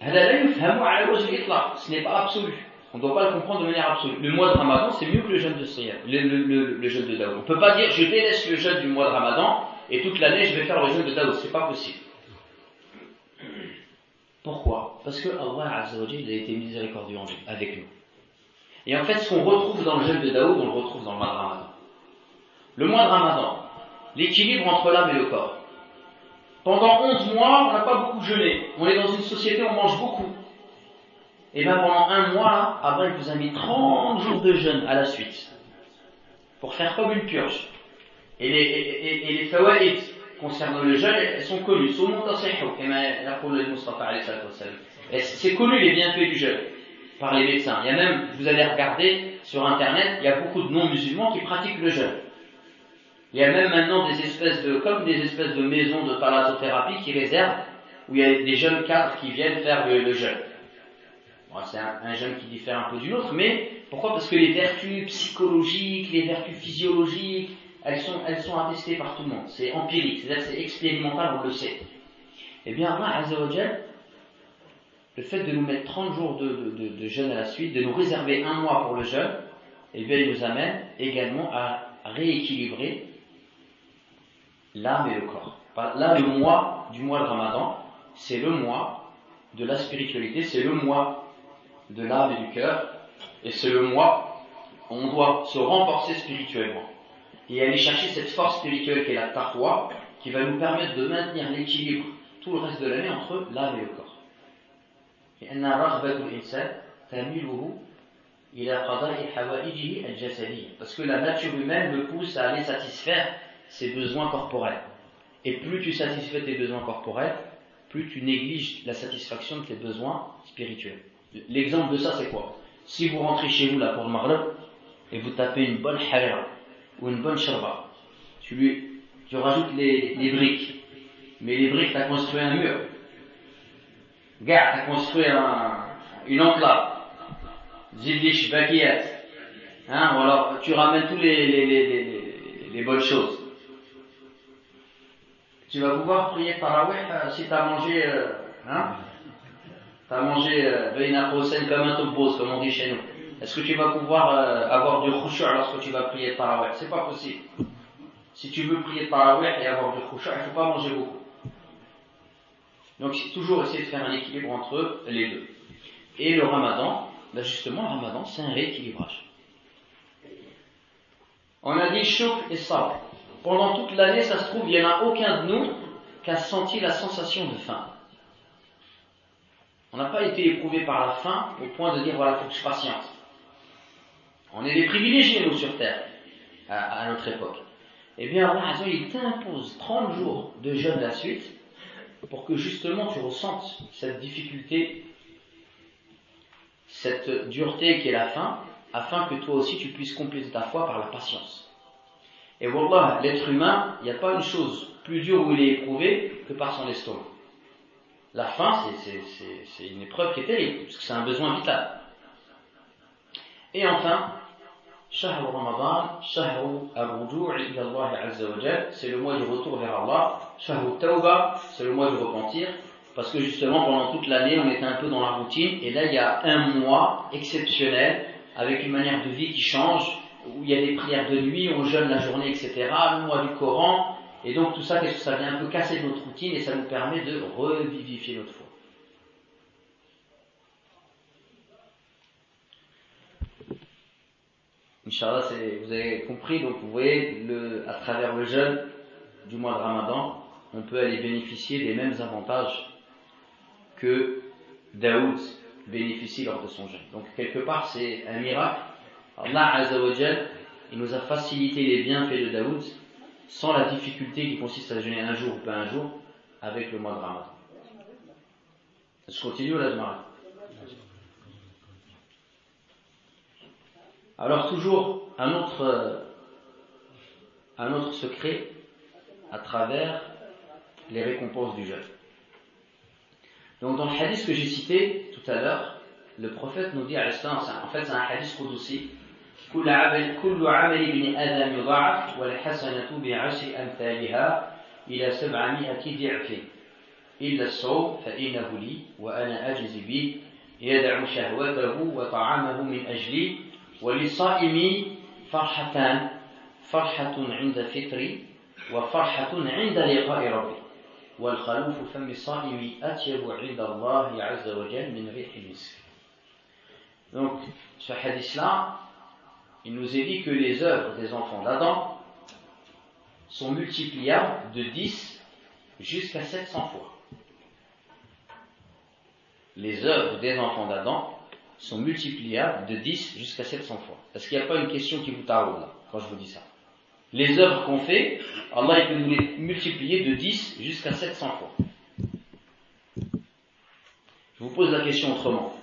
هذا لا يفهم على وجه الإطلاق ce n'est pas absolu on ne doit pas le comprendre de manière absolue. Le mois de Ramadan, c'est mieux que le jeûne de Siyam, le, le, le, jeûne de Daoud. On ne peut pas dire je délaisse le jeûne du mois de Ramadan et toute l'année je vais faire le jeûne de Daoud. C'est pas possible. Pourquoi? Parce que Allah a été miséricordieux avec nous. Et en fait, ce qu'on retrouve dans le jeûne de Daoud, on le retrouve dans le mois de Ramadan. Le mois de Ramadan, l'équilibre entre l'âme et le corps. Pendant 11 mois, on n'a pas beaucoup jeûné. On est dans une société où on mange beaucoup. Et bien pendant un mois, là, après, il vous a mis 30 jours de jeûne à la suite. Pour faire comme une purge. Et les, et, concernant le jeûne, elles sont connues. C'est connu les bienfaits du jeûne par les médecins. Il y a même, vous allez regarder sur internet, il y a beaucoup de non-musulmans qui pratiquent le jeûne. Il y a même maintenant des espèces de, comme des espèces de maisons de thalassothérapie qui réservent, où il y a des jeunes cadres qui viennent faire le jeûne c'est un, jeûne qui diffère un peu du nôtre, mais pourquoi? Parce que les vertus psychologiques, les vertus physiologiques, elles sont, attestées par tout le monde. C'est empirique, c'est-à-dire c'est expérimental, on le sait. Eh bien, Allah le fait de nous mettre 30 jours de, jeûne à la suite, de nous réserver un mois pour le jeûne, eh bien, il nous amène également à rééquilibrer l'âme et le corps. Là, le mois du mois de Ramadan, c'est le mois de la spiritualité, c'est le mois de l'âme et du cœur, et c'est le moi, on doit se renforcer spirituellement et aller chercher cette force spirituelle qui est la taqwa, qui va nous permettre de maintenir l'équilibre tout le reste de l'année entre l'âme et le corps. Parce que la nature humaine me pousse à aller satisfaire ses besoins corporels. Et plus tu satisfais tes besoins corporels, plus tu négliges la satisfaction de tes besoins spirituels. L'exemple de ça, c'est quoi? Si vous rentrez chez vous là pour le maghreb et vous tapez une bonne harira ou une bonne sharba, tu lui, tu rajoutes les, les briques, mais les briques, tu as construit un mur. Gars, tu as construit un, une enclave. Zildish bakiyat. Hein, ou alors tu ramènes tous les, les, les, les, bonnes choses. Tu vas pouvoir prier Tarawih euh, si tu as mangé, euh, hein, tu as mangé euh, comme un topos, comme on dit chez nous. Est-ce que tu vas pouvoir euh, avoir du khushu' lorsque tu vas prier Tarawih? C'est pas possible. Si tu veux prier Tarawih et avoir du khushu', il faut pas manger beaucoup. Donc c'est toujours essayer de faire un équilibre entre les deux. Et le ramadan, ben justement, le ramadan, c'est un rééquilibrage. On a dit chouk et sabr. Pendant toute l'année, ça se trouve, il n'y en a aucun de nous qui a senti la sensation de faim. On n'a pas été éprouvé par la faim au point de dire voilà, il faut que je patiente. On est des privilégiés, nous, sur Terre, à, notre époque. Eh bien, Allah il t'impose 30 jours de jeûne la suite pour que justement tu ressentes cette difficulté, cette dureté qui est la faim, afin que toi aussi tu puisses compléter ta foi par la patience. Et voilà, l'être humain, il n'y a pas une chose plus dure où il est éprouvé que par son estomac. La faim, c'est une épreuve qui est terrible, parce que c'est un besoin vital. Et enfin, Shahr al-Ruju' ila Allah Azza wa c'est le mois du retour vers Allah. Shahr Tawba, c'est le mois du repentir, parce que justement pendant toute l'année on était un peu dans la routine, et là il y a un mois exceptionnel, avec une manière de vie qui change, où il y a des prières de nuit, on jeûne la journée, etc. Le mois du Coran, et donc tout ça, ça vient un peu casser notre routine et ça nous permet de revivifier notre foi. Inch'Allah, vous avez compris, donc vous voyez, à travers le jeûne du mois de Ramadan, on peut aller bénéficier des mêmes avantages que Daoud bénéficie lors de son jeûne. Donc quelque part, c'est un miracle. Allah Azzawajal, il nous a facilité les bienfaits de Daoud sans la difficulté qui consiste à jeûner un jour ou pas un jour avec le mois de Ramadan. Je continue là, je. Alors toujours un autre, un autre secret à travers les récompenses du jeûne. Donc dans le hadith que j'ai cité tout à l'heure, le prophète nous dit à l'instant, en fait c'est un hadith aussi, كل عمل كل عمل ابن آدم يضاعف والحسنة بعشر أمثالها إلى سبعمائة ضعف إلا الصوم فإنه لي وأنا أجز به يدع شهوته وطعامه من أجلي وللصائم فرحتان فرحة عند فطري وفرحة عند لقاء ربي والخلوف فم الصائم أطيب عند الله عز وجل من ريح المسك Donc, ce hadith-là, il nous est dit que les œuvres des enfants d'Adam sont multipliables de 10 jusqu'à 700 fois. Les œuvres des enfants d'Adam sont multipliables de 10 jusqu'à 700 fois. Est-ce qu'il n'y a pas une question qui vous taraude là, quand je vous dis ça Les œuvres qu'on fait, Allah peut nous les multiplier de 10 jusqu'à 700 fois. Je vous pose la question autrement.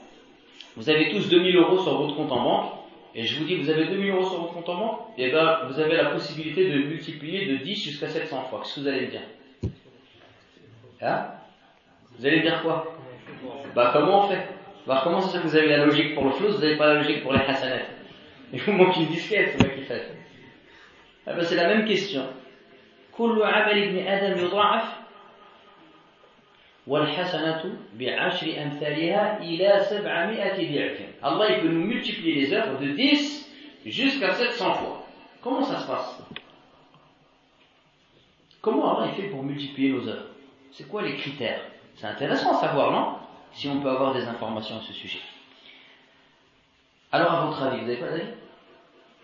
Vous avez tous 2000 euros sur votre compte en banque, et je vous dis, vous avez 2000 euros sur votre compte en banque, et bien vous avez la possibilité de multiplier de 10 jusqu'à 700 fois. Qu'est-ce que vous allez dire? Hein? Vous allez dire quoi? Bah comment on fait? bah, comment ça que vous avez la logique pour le flou, vous n'avez pas la logique pour les hasanat Il vous manque une disquette, c'est moi qui fait. Ah ben, c'est la même question. كل عمل ابن آدم يضاعف والحسنة بعشر أمثالها إلى سبعمائة ضعف Allah il peut nous multiplier les œuvres de 10 jusqu'à 700 fois. Comment ça se passe Comment Allah il fait pour multiplier nos œuvres C'est quoi les critères C'est intéressant à savoir, non si on peut avoir des informations à ce sujet. Alors, à votre avis, vous n'avez pas d'avis?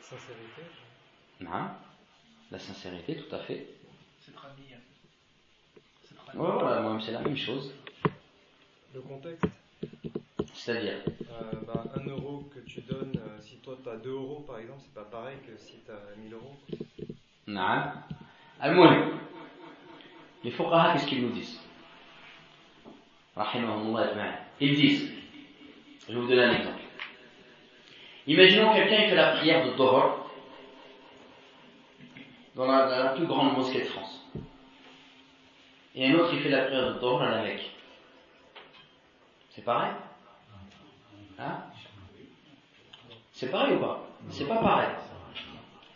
Sincérité. Non, la sincérité, tout à fait. C'est traduit. Ouais, voilà, c'est la même chose. Le contexte? C'est-à-dire? Euh, bah, un euro que tu donnes, euh, si toi tu as 2 euros par exemple, c'est pas pareil que si tu as 1000 euros. Non. Al-Moulim. Les Fouqaha, qu'est-ce qu'ils nous disent? Ils disent je vais vous donner un exemple. Imaginons quelqu'un qui fait la prière de Dohor dans la, plus grande mosquée de France. Et un autre qui fait la prière de Dohor à la Mecque. C'est pareil? Hein? C'est pareil ou pas? C'est pas pareil.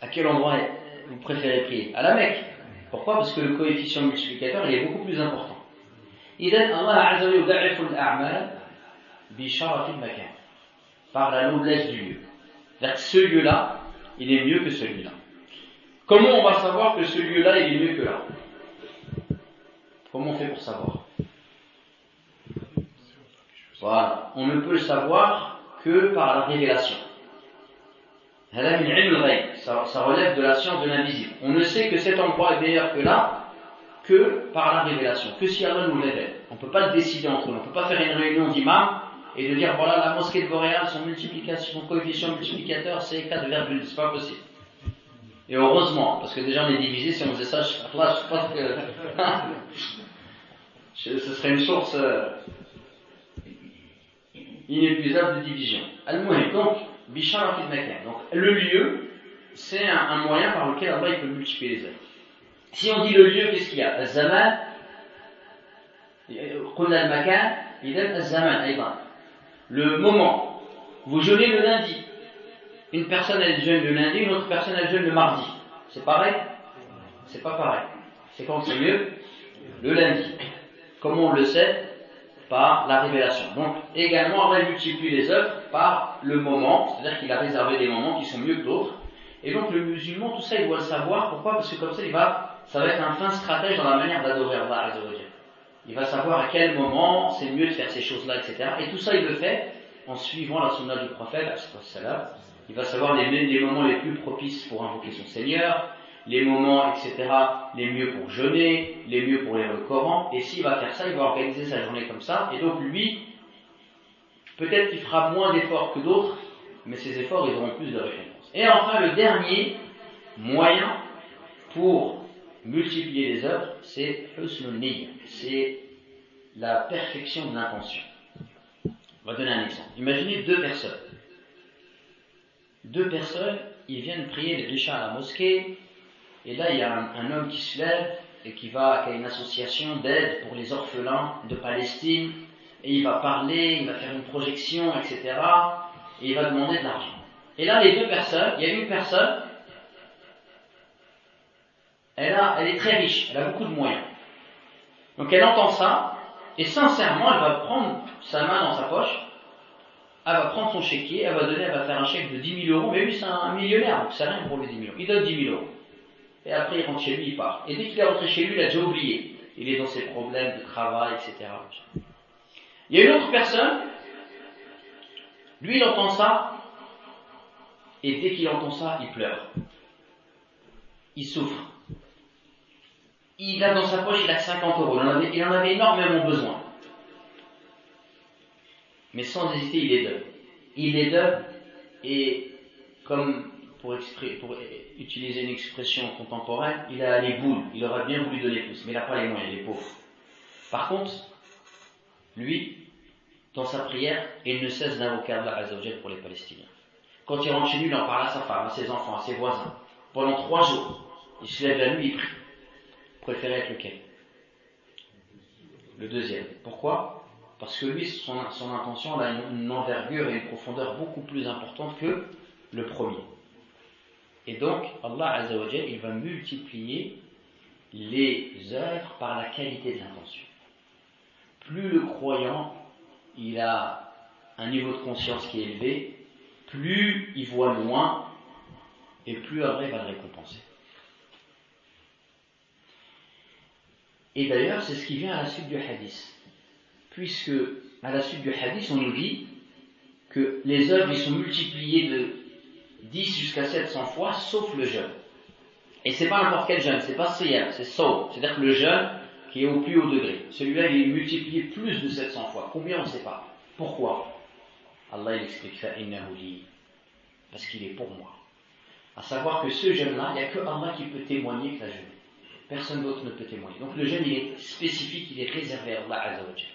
À quel endroit vous préférez prier? À la Mecque. Pourquoi? Parce que le coefficient multiplicateur il est beaucoup plus important. Allah par la noblesse du lieu. C'est-à-dire que ce lieu-là, il est mieux que celui-là. Comment on va savoir que ce lieu-là, il est mieux que là? Comment on fait pour savoir? Voilà. On ne peut le savoir que par la révélation. Ça relève de la science de l'invisible. On ne sait que cet endroit est meilleur que là que par la révélation, que si Allah nous révèle. On ne peut pas le décider entre nous. On ne peut pas faire une réunion d'imams et de dire voilà la mosquée de Boréal, son multiplication, son coefficient multiplicateur c'est 4,2. C'est pas possible. Et heureusement, parce que déjà on est divisé, si on faisait ça, je, je pense que ce serait une source euh, inépuisable de division. Al-Muhim, donc, Bishara Donc, le lieu, c'est un, moyen par lequel Allah il peut multiplier les œuvres. Si on dit le lieu, qu'est-ce qu'il y a Zaman. Le moment. Vous jeûnez le lundi. Une personne elle jeûne le lundi, une autre personne elle jeûne le mardi. C'est pareil? C'est pas pareil. C'est quand c'est mieux? Le lundi. Comment on le sait Par la révélation. Donc également, on multiplie les œuvres par le moment, c'est-à-dire qu'il a réservé des moments qui sont mieux que d'autres. Et donc le musulman, tout ça, il doit le savoir. Pourquoi? Parce que comme ça, il va ça va être un fin stratège dans la manière d'adorer Allah Il va savoir à quel moment c'est mieux de faire ces choses-là, etc. Et tout ça, il le fait en suivant la sunna du prophète, Il va savoir les, moments les plus propices pour invoquer son Seigneur, les moments, etc., les mieux pour jeûner, les mieux pour lire le Coran, et s'il va faire ça, il va organiser sa journée comme ça, et donc lui, peut-être qu'il fera moins d'efforts que d'autres, mais ses efforts, ils auront plus de récompense. Et enfin, le dernier moyen pour multiplier les œuvres, c'est c'est la perfection de l'intention. On va donner un exemple. Imaginez deux personnes. Deux personnes, ils viennent prier le Risha à la mosquée, et là, il y a un, homme qui se lève et qui va, a une association d'aide pour les orphelins de Palestine, et il va parler, il va faire une projection, etc. Et il va demander de l'argent. Et là, les deux personnes, il y a une personne, elle, a, elle est très riche, elle a beaucoup de moyens. Donc elle entend ça, et sincèrement, elle va prendre sa main dans sa poche, elle va prendre son chéquier, elle va donner, elle va faire un chèque de 10 000 euros, mais lui c'est un millionnaire, donc c'est rien pour lui 10 000 euros. Il donne 10 000 euros et après il rentre chez lui, il part. Et dès qu'il est rentré chez lui, il a déjà oublié. Il est dans ses problèmes de travail, etc. Il y a une autre personne, lui il entend ça, et dès qu'il entend ça, il pleure. Il souffre. Il a dans sa poche, il a 50 euros. Il en avait, il en avait énormément besoin. Mais sans hésiter, il les donne. Il les donne, et comme pour, utiliser une expression contemporaine, il a les boules, il aurait bien voulu donner plus, mais il n'a pas les moyens, il est pauvre. Par contre, lui, dans sa prière, il ne cesse d'invoquer Allah Azzawajal pour les Palestiniens. Quand il rentre chez lui, il en parle à sa femme, à ses enfants, à ses voisins. Pendant trois jours, il se lève la nuit, il prie. Préférez être lequel? Le deuxième. Pourquoi? Parce que lui, son, intention a une envergure et une profondeur beaucoup plus importante que le premier. Et donc, Allah Azzawajal, il va multiplier les œuvres par la qualité de l'intention. Plus le croyant, il a un niveau de conscience qui est élevé, plus il voit loin, et plus Allah va le récompenser. Et d'ailleurs, c'est ce qui vient à la suite du hadith. Puisque, à la suite du hadith, on nous dit que les œuvres, sont multipliées de 10 jusqu'à 700 fois, sauf le jeûne. Et c'est pas n'importe quel jeûne, c'est pas siyam, c'est sauf. C'est-à-dire que le jeûne qui est au plus haut degré. Celui-là, il est multiplié plus de 700 fois. Combien on ne sait pas. Pourquoi? Allah il explique parce qu'il est pour moi. À savoir que ce jeûne-là, il n'y a que Allah qui peut témoigner que la jeûne. Personne d'autre ne peut témoigner. Donc le jeûne, il est spécifique, il est réservé à Allah Azzawajal.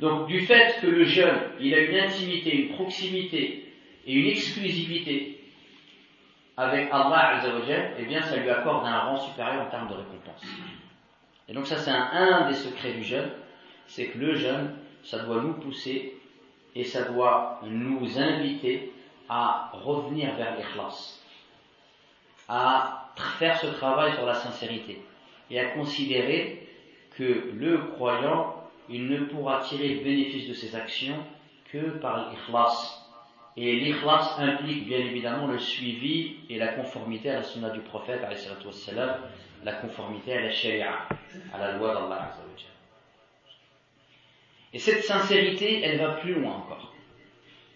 Donc du fait que le jeûne, il a une intimité, une proximité et une exclusivité avec Allah Azzawajal, eh bien ça lui accorde un rang supérieur en termes de récompense. Et donc ça c'est un, des secrets du jeûne, c'est que le jeûne, ça doit nous pousser et ça doit nous inviter à revenir vers l'ikhlas, à faire ce travail sur la sincérité et à considérer que le croyant, il ne pourra tirer bénéfice de ses actions que par l'ikhlas, et l'ikhlas implique bien évidemment le suivi et la conformité à la sunna du prophète, la conformité à la sharia, à la loi d'Allah. Et cette sincérité, elle va plus loin encore.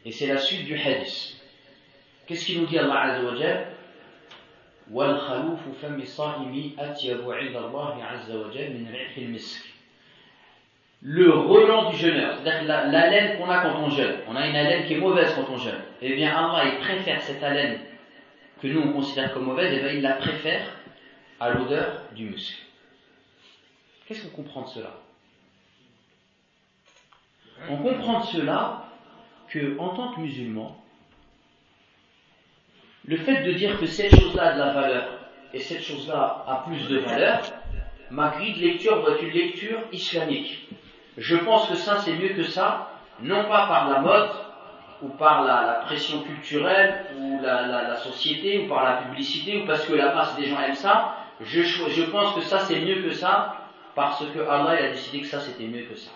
Et c'est la suite du hadith. Qu'est-ce qu'il nous dit Allah وَالْخَلُوفُ فَمِ الصَّائِمِ أَتْيَبُ عِنْدَ اللَّهِ عَزَّ وَجَلَ مِنْ رِحِ الْمِسْكِ le relent du jeûneur, c'est-à-dire la, laine qu'on a quand on jeûne. On a une haleine qui est mauvaise quand on jeûne. Eh bien, Allah, il préfère cette haleine que nous on considère comme mauvaise, et eh bien il la préfère à l'odeur du muscle. Qu'est-ce qu'on comprend de cela On comprend de cela que, en tant que musulman, le fait de dire que cette chose-là a de la valeur et cette chose-là a plus de valeur, ma grille de lecture doit être une lecture islamique je pense que ça c'est mieux que ça, non pas par la mode ou par la, pression culturelle ou la, société ou par la publicité ou parce que la masse des gens aiment ça. Je pense que ça c'est mieux que ça parce que Allah a décidé que ça c'était mieux que ça.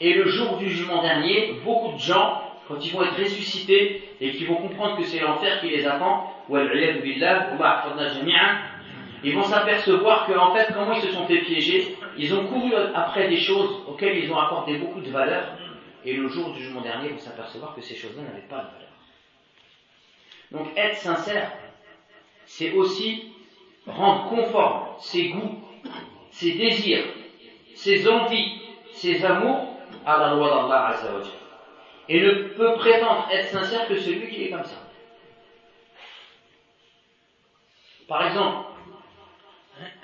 Et le jour du jugement dernier, beaucoup de gens, quand ils vont être ressuscités et qu'ils vont comprendre que c'est l'enfer qui les attend, ils vont s'apercevoir que en fait, comment ils se sont fait piéger, ils ont couru après des choses auxquelles ils ont accordé beaucoup de valeur, et le jour du jugement dernier, ils vont s'apercevoir que ces choses-là n'avaient pas de valeur. Donc être sincère, c'est aussi rendre conforme ses goûts, ses désirs, ses envies, ses amours à la loi d'Allah Azzawajal. Et ne peut prétendre être sincère que celui qui est comme ça. Par exemple,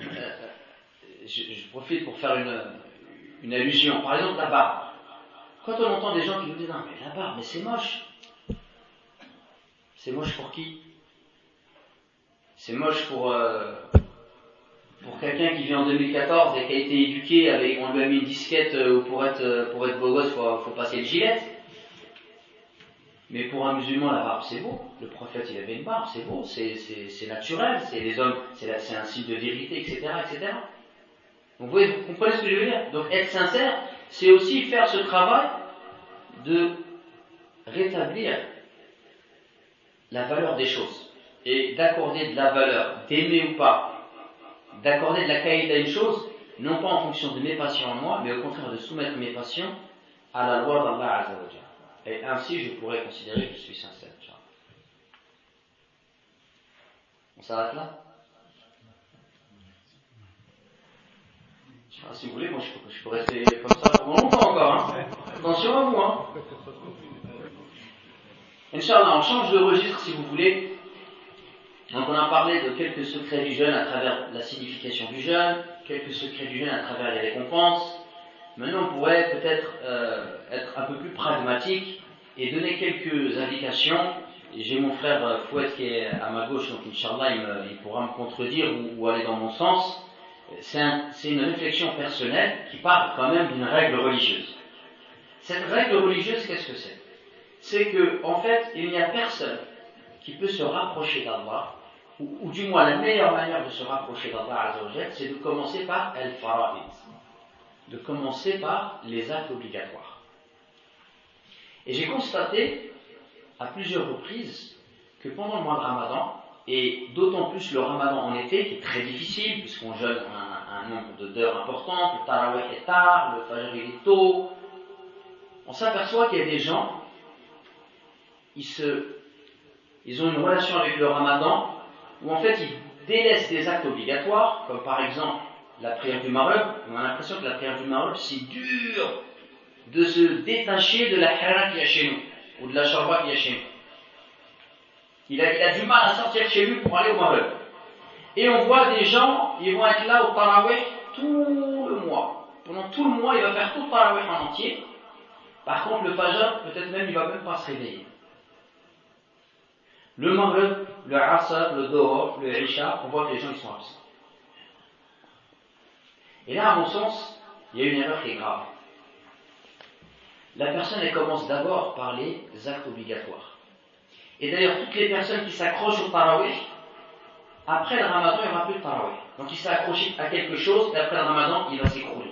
euh, je, profite pour faire une, allusion. Par exemple, la barbe. Quand on entend des gens qui nous disent Non, mais la barbe, mais c'est moche. C'est moche pour qui? C'est moche pour, euh, pour quelqu'un qui vit en 2014 et qui a été éduqué avec, on lui a mis une disquette euh, pour être, pour être beau gosse, faut, faut passer le gilet. Mais pour un musulman, la barbe, c'est beau. Le prophète, il avait une barbe, c'est beau, c'est naturel, c'est les hommes, c'est un signe de vérité, etc., etc. Donc, vous, vous comprenez ce que je veux dire? Donc, être sincère, c'est aussi faire ce travail de rétablir la valeur des choses et d'accorder de la valeur, d'aimer ou pas, d'accorder de la qualité à une chose, non pas en fonction de mes passions en moi, mais au contraire de soumettre mes passions à la loi d'Allah Azzawajal. Et ainsi, je pourrais considérer que je suis sincère. On s'arrête là? Si vous voulez, moi je, peux rester comme ça pour longtemps encore. Hein. Attention à vous. Hein. Inch'Allah, on change de registre si vous voulez. Donc on a parlé de quelques secrets du jeûne à travers la signification du jeûne, quelques secrets du jeûne à travers les récompenses. Maintenant on pourrait peut-être euh, être un peu plus pragmatique et donner quelques indications. J'ai mon frère euh, Fouet qui est à ma gauche, donc Inch'Allah il, il pourra me contredire ou, aller dans mon sens. C'est un, une réflexion personnelle qui parle quand même d'une règle religieuse. Cette règle religieuse, qu'est-ce que c'est? C'est que, en fait, il n'y a personne qui peut se rapprocher d'Allah, ou, du moins la meilleure manière de se rapprocher d'Allah, c'est de commencer par el fara'id, de commencer par les actes obligatoires. Et j'ai constaté à plusieurs reprises que pendant le mois de Ramadan, et d'autant plus le Ramadan en été, qui est très difficile, puisqu'on jeûne un, nombre d'heures importantes, le Tarawih est tard, le Fajr est tôt, on s'aperçoit qu'il y a des gens ils, se, ils ont une relation avec le ramadan où en fait ils délaissent des actes obligatoires, comme par exemple la prière du Maghreb. On a l'impression que la prière du Maghreb, c'est dur de se détacher de la hara qu'il y a chez nous, ou de la sharba qu'il y a chez nous. Il a, du mal à sortir chez lui pour aller au Maghreb. Et on voit des gens, ils vont être là au Tarawih tout le mois. Pendant tout le mois, il va faire tout le Tarawih en entier. Par contre, le Fajr, peut-être même, il va même pas se réveiller. Le Maghreb, le Asr, le Dohor, le Isha, on voit que les gens sont absents. Et là, à mon sens, il y a une erreur qui est grave. La personne, elle commence d'abord par les actes obligatoires. Et d'ailleurs, toutes les personnes qui s'accrochent au Tarawih, après le Ramadan, il n'y aura plus de Tarawih. Donc il s'est accroché à quelque chose, et après le Ramadan, il va s'écrouler.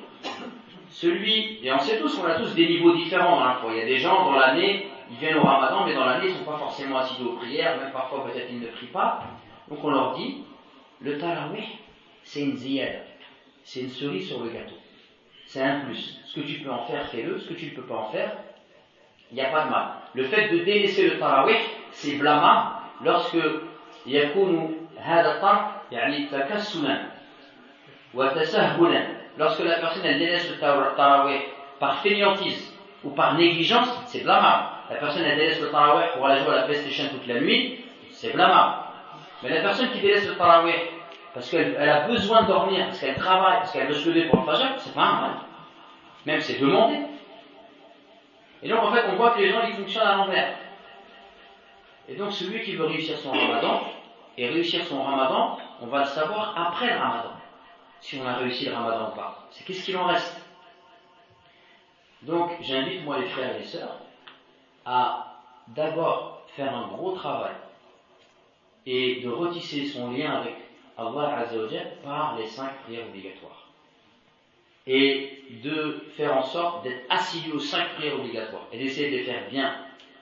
Celui, et on sait tous qu'on a tous des niveaux différents dans la foi. Il y a des gens dans l'année, ils viennent au ramadan, mais dans l'année, ils ne sont pas forcément assidus aux prières, même parfois peut-être ils ne prient pas. Donc on leur dit, le tarawih, c'est une ziyada, c'est une cerise sur le gâteau. C'est un plus. Ce que tu peux en faire, fais-le. Ce que tu ne peux pas en faire, il n'y a pas de mal. Le fait de délaisser le tarawih, c'est blâmable lorsque yakunu yani wa. Lorsque la personne elle délaisse le tarawih par fainéantise ou par négligence, c'est blâmable. La personne elle délaisse le tarawih pour aller jouer à la PlayStation toute la nuit, c'est blâmable. Mais la personne qui délaisse le tarawih parce qu'elle a besoin de dormir, parce qu'elle travaille, parce qu'elle veut se lever pour le fajr, c'est pas un mal. Même c'est demandé. Et donc en fait, on voit que les gens ils fonctionnent à l'envers. Et donc celui qui veut réussir son ramadan, et réussir son ramadan, on va le savoir après le ramadan, si on a réussi le ramadan ou pas. C'est qu'est-ce qu'il en reste. Donc j'invite moi les frères et les sœurs à d'abord faire un gros travail et de retisser son lien avec Allah Azzawajal par les cinq prières obligatoires. Et de faire en sorte d'être assidu aux cinq prières obligatoires et d'essayer de les faire bien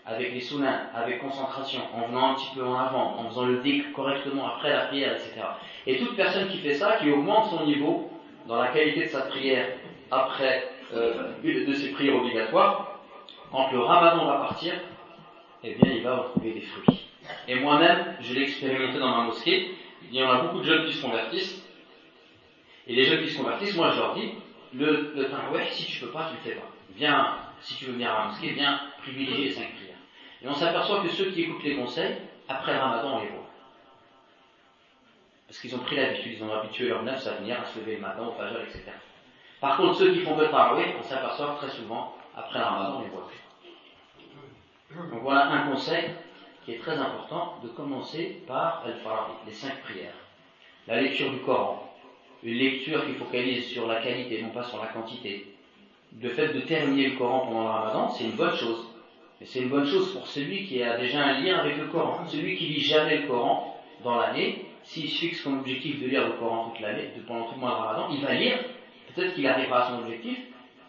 avec les sunnahs, avec concentration, en venant un petit peu en avant, en faisant le dhikr correctement après la prière, etc. Et toute personne qui fait ça, qui augmente son niveau dans la qualité de sa prière après euh, de ses prières obligatoires, quand le ramadan va partir, eh bien il va retrouver des fruits. Et moi-même, je l'ai expérimenté dans ma mosquée. Il y en a beaucoup de jeunes qui se convertissent. Et les jeunes qui se convertissent, moi je leur dis, le, le tarawih, si tu peux pas, tu le fais pas. Viens, si tu veux venir à la mosquée, viens privilégier les cinq prières. Et on s'aperçoit que ceux qui écoutent les conseils, après le ramadan, on les voit. Parce qu'ils ont pris l'habitude, ils ont habitué leur neuf à venir, à se lever le matin, au fajr, etc. Par contre, ceux qui font le tarawih, on s'aperçoit très souvent, après le ramadan, on les voit plus. Donc voilà un conseil qui est très important de commencer par al les cinq prières. La lecture du Coran, une lecture qui focalise sur la qualité, non pas sur la quantité. Le fait de terminer le Coran pendant le ramadan, c'est une bonne chose. Mais c'est une bonne chose pour celui qui a déjà un lien avec le Coran. Celui qui lit jamais le Coran dans l'année, s'il se fixe comme objectif de lire le Coran toute l'année, pendant tout le mois de ramadan, il va lire, peut-être qu'il arrivera à son objectif,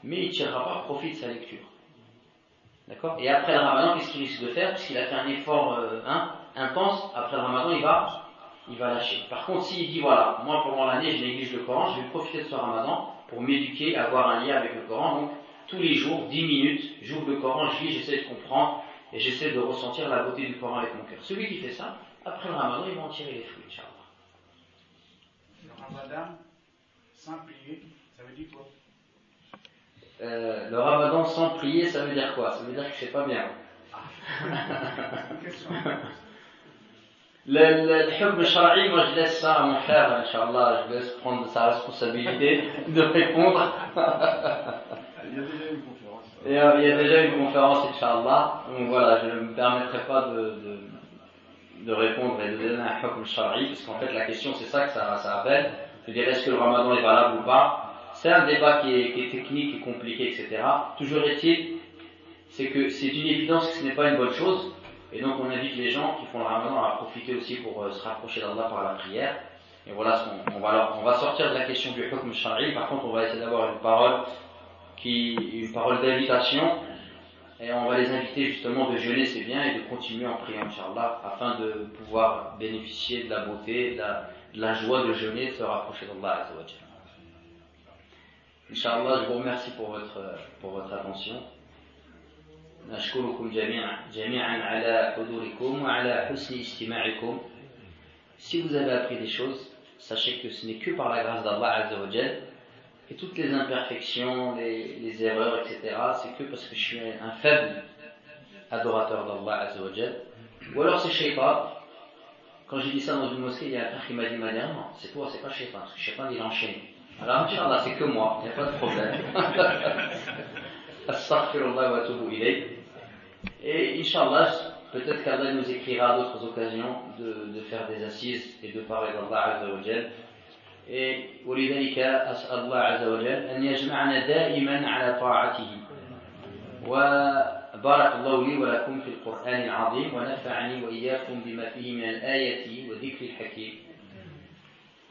mais il ne tirera pas profit de sa lecture. D'accord Et après le ramadan, qu'est-ce qu'il risque de faire? Puisqu'il a fait un effort euh, hein, intense, après le ramadan, il va il va lâcher. Par contre, s'il dit voilà, moi pendant l'année je néglige le Coran, je vais profiter de ce ramadan pour m'éduquer, avoir un lien avec le Coran. Donc, tous les jours, 10 minutes, j'ouvre le Coran, je lis, j'essaie de comprendre et j'essaie de ressentir la beauté du Coran avec mon cœur. Celui qui fait ça, après le ramadan, il va en tirer les fruits, Inch'Allah. Le ramadan, sans prier, ça veut dire quoi? Euh, Le ramadan sans prier, ça veut dire quoi? Ça veut dire que je sais pas bien. Le, le, le shara'i, moi je laisse ça à mon frère, Inch'Allah, je laisse prendre sa responsabilité de répondre. il y a déjà une conférence. Et, euh, il y a déjà une conférence, Inch'Allah. Donc voilà, je ne me permettrai pas de, de, de, répondre et de donner un hukm shara'i, parce qu'en fait la question c'est ça que ça, ça appelle. Je dirais est-ce que le ramadan est valable ou pas? C'est un débat qui est, qui est technique et compliqué, etc. Toujours est-il, c'est que c'est une évidence que ce n'est pas une bonne chose et donc on invite les gens qui font le ramadan à profiter aussi pour euh, se rapprocher d'Allah par la prière. Et voilà ce qu'on on va sortir de la question du hukm shari. Par contre, on va essayer d'avoir une parole une parole d'invitation. Et on va les inviter justement de jeûner c'est bien et de continuer en priant, Inch'Allah, afin de pouvoir bénéficier de la beauté, de la, de joie de jeûner, de se rapprocher d'Allah Inch'Allah, je vous remercie pour votre, pour votre attention. نشكركم جميعا جميعا على حضوركم وعلى حسن استماعكم Si vous avez appris des choses, sachez que ce n'est que par la grâce d'Allah Azzawajal et toutes les imperfections, les, les erreurs, etc., c'est que parce que je suis un faible adorateur d'Allah Azzawajal. Ou alors c'est Shaitan. Quand j'ai dit ça dans une mosquée, il y a un frère qui m'a dit, m'a dit, non, c'est toi, c'est pas Shaitan, parce que Shaitan il enchaîne. Alors, Inch'Allah, c'est que moi, il n'y a pas de problème. Astaghfirullah wa tubu ilayk. Et Inch'Allah, peut-être qu'Allah nous écrira d'autres occasions de, de, faire des assises et de parler d'Allah Azza wa Jal. Et ولذلك أسأل الله عز وجل أن يجمعنا دائما على طاعته وبارك الله لي ولكم في القرآن العظيم ونفعني وإياكم بما فيه من الآية وذكر الحكيم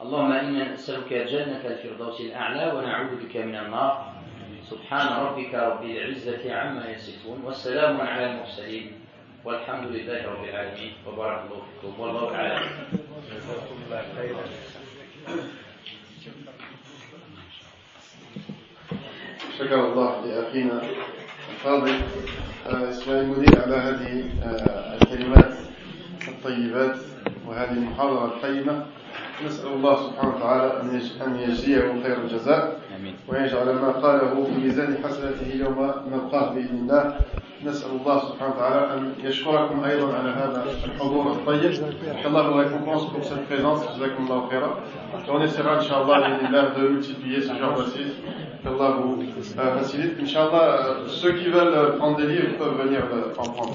اللهم إنا نسألك جنة الفردوس الأعلى ونعوذ بك من النار. سبحان ربك رب العزة عما يصفون والسلام على المرسلين. والحمد لله رب العالمين. وبارك الله فيكم. والله أعلم. شكر الله لأخينا الفاضل. إسماعيل المدير على هذه الكلمات الطيبات وهذه المحاضرة القيمة. نسأل الله سبحانه وتعالى أن يجزيه خير الجزاء أمين. ويجعل ما قاله في ميزان حسنته يوم نلقاه بإذن الله نسأل الله سبحانه وتعالى أن يشكركم أيضا على هذا الحضور الطيب الله الله يكون سبحانه cette présence جزاكم الله خيرا on إن شاء الله بإذن الله de multiplier ce genre de Allah vous euh, facilite. Inch'Allah, euh, ceux qui veulent euh, prendre des livres peuvent venir en prendre.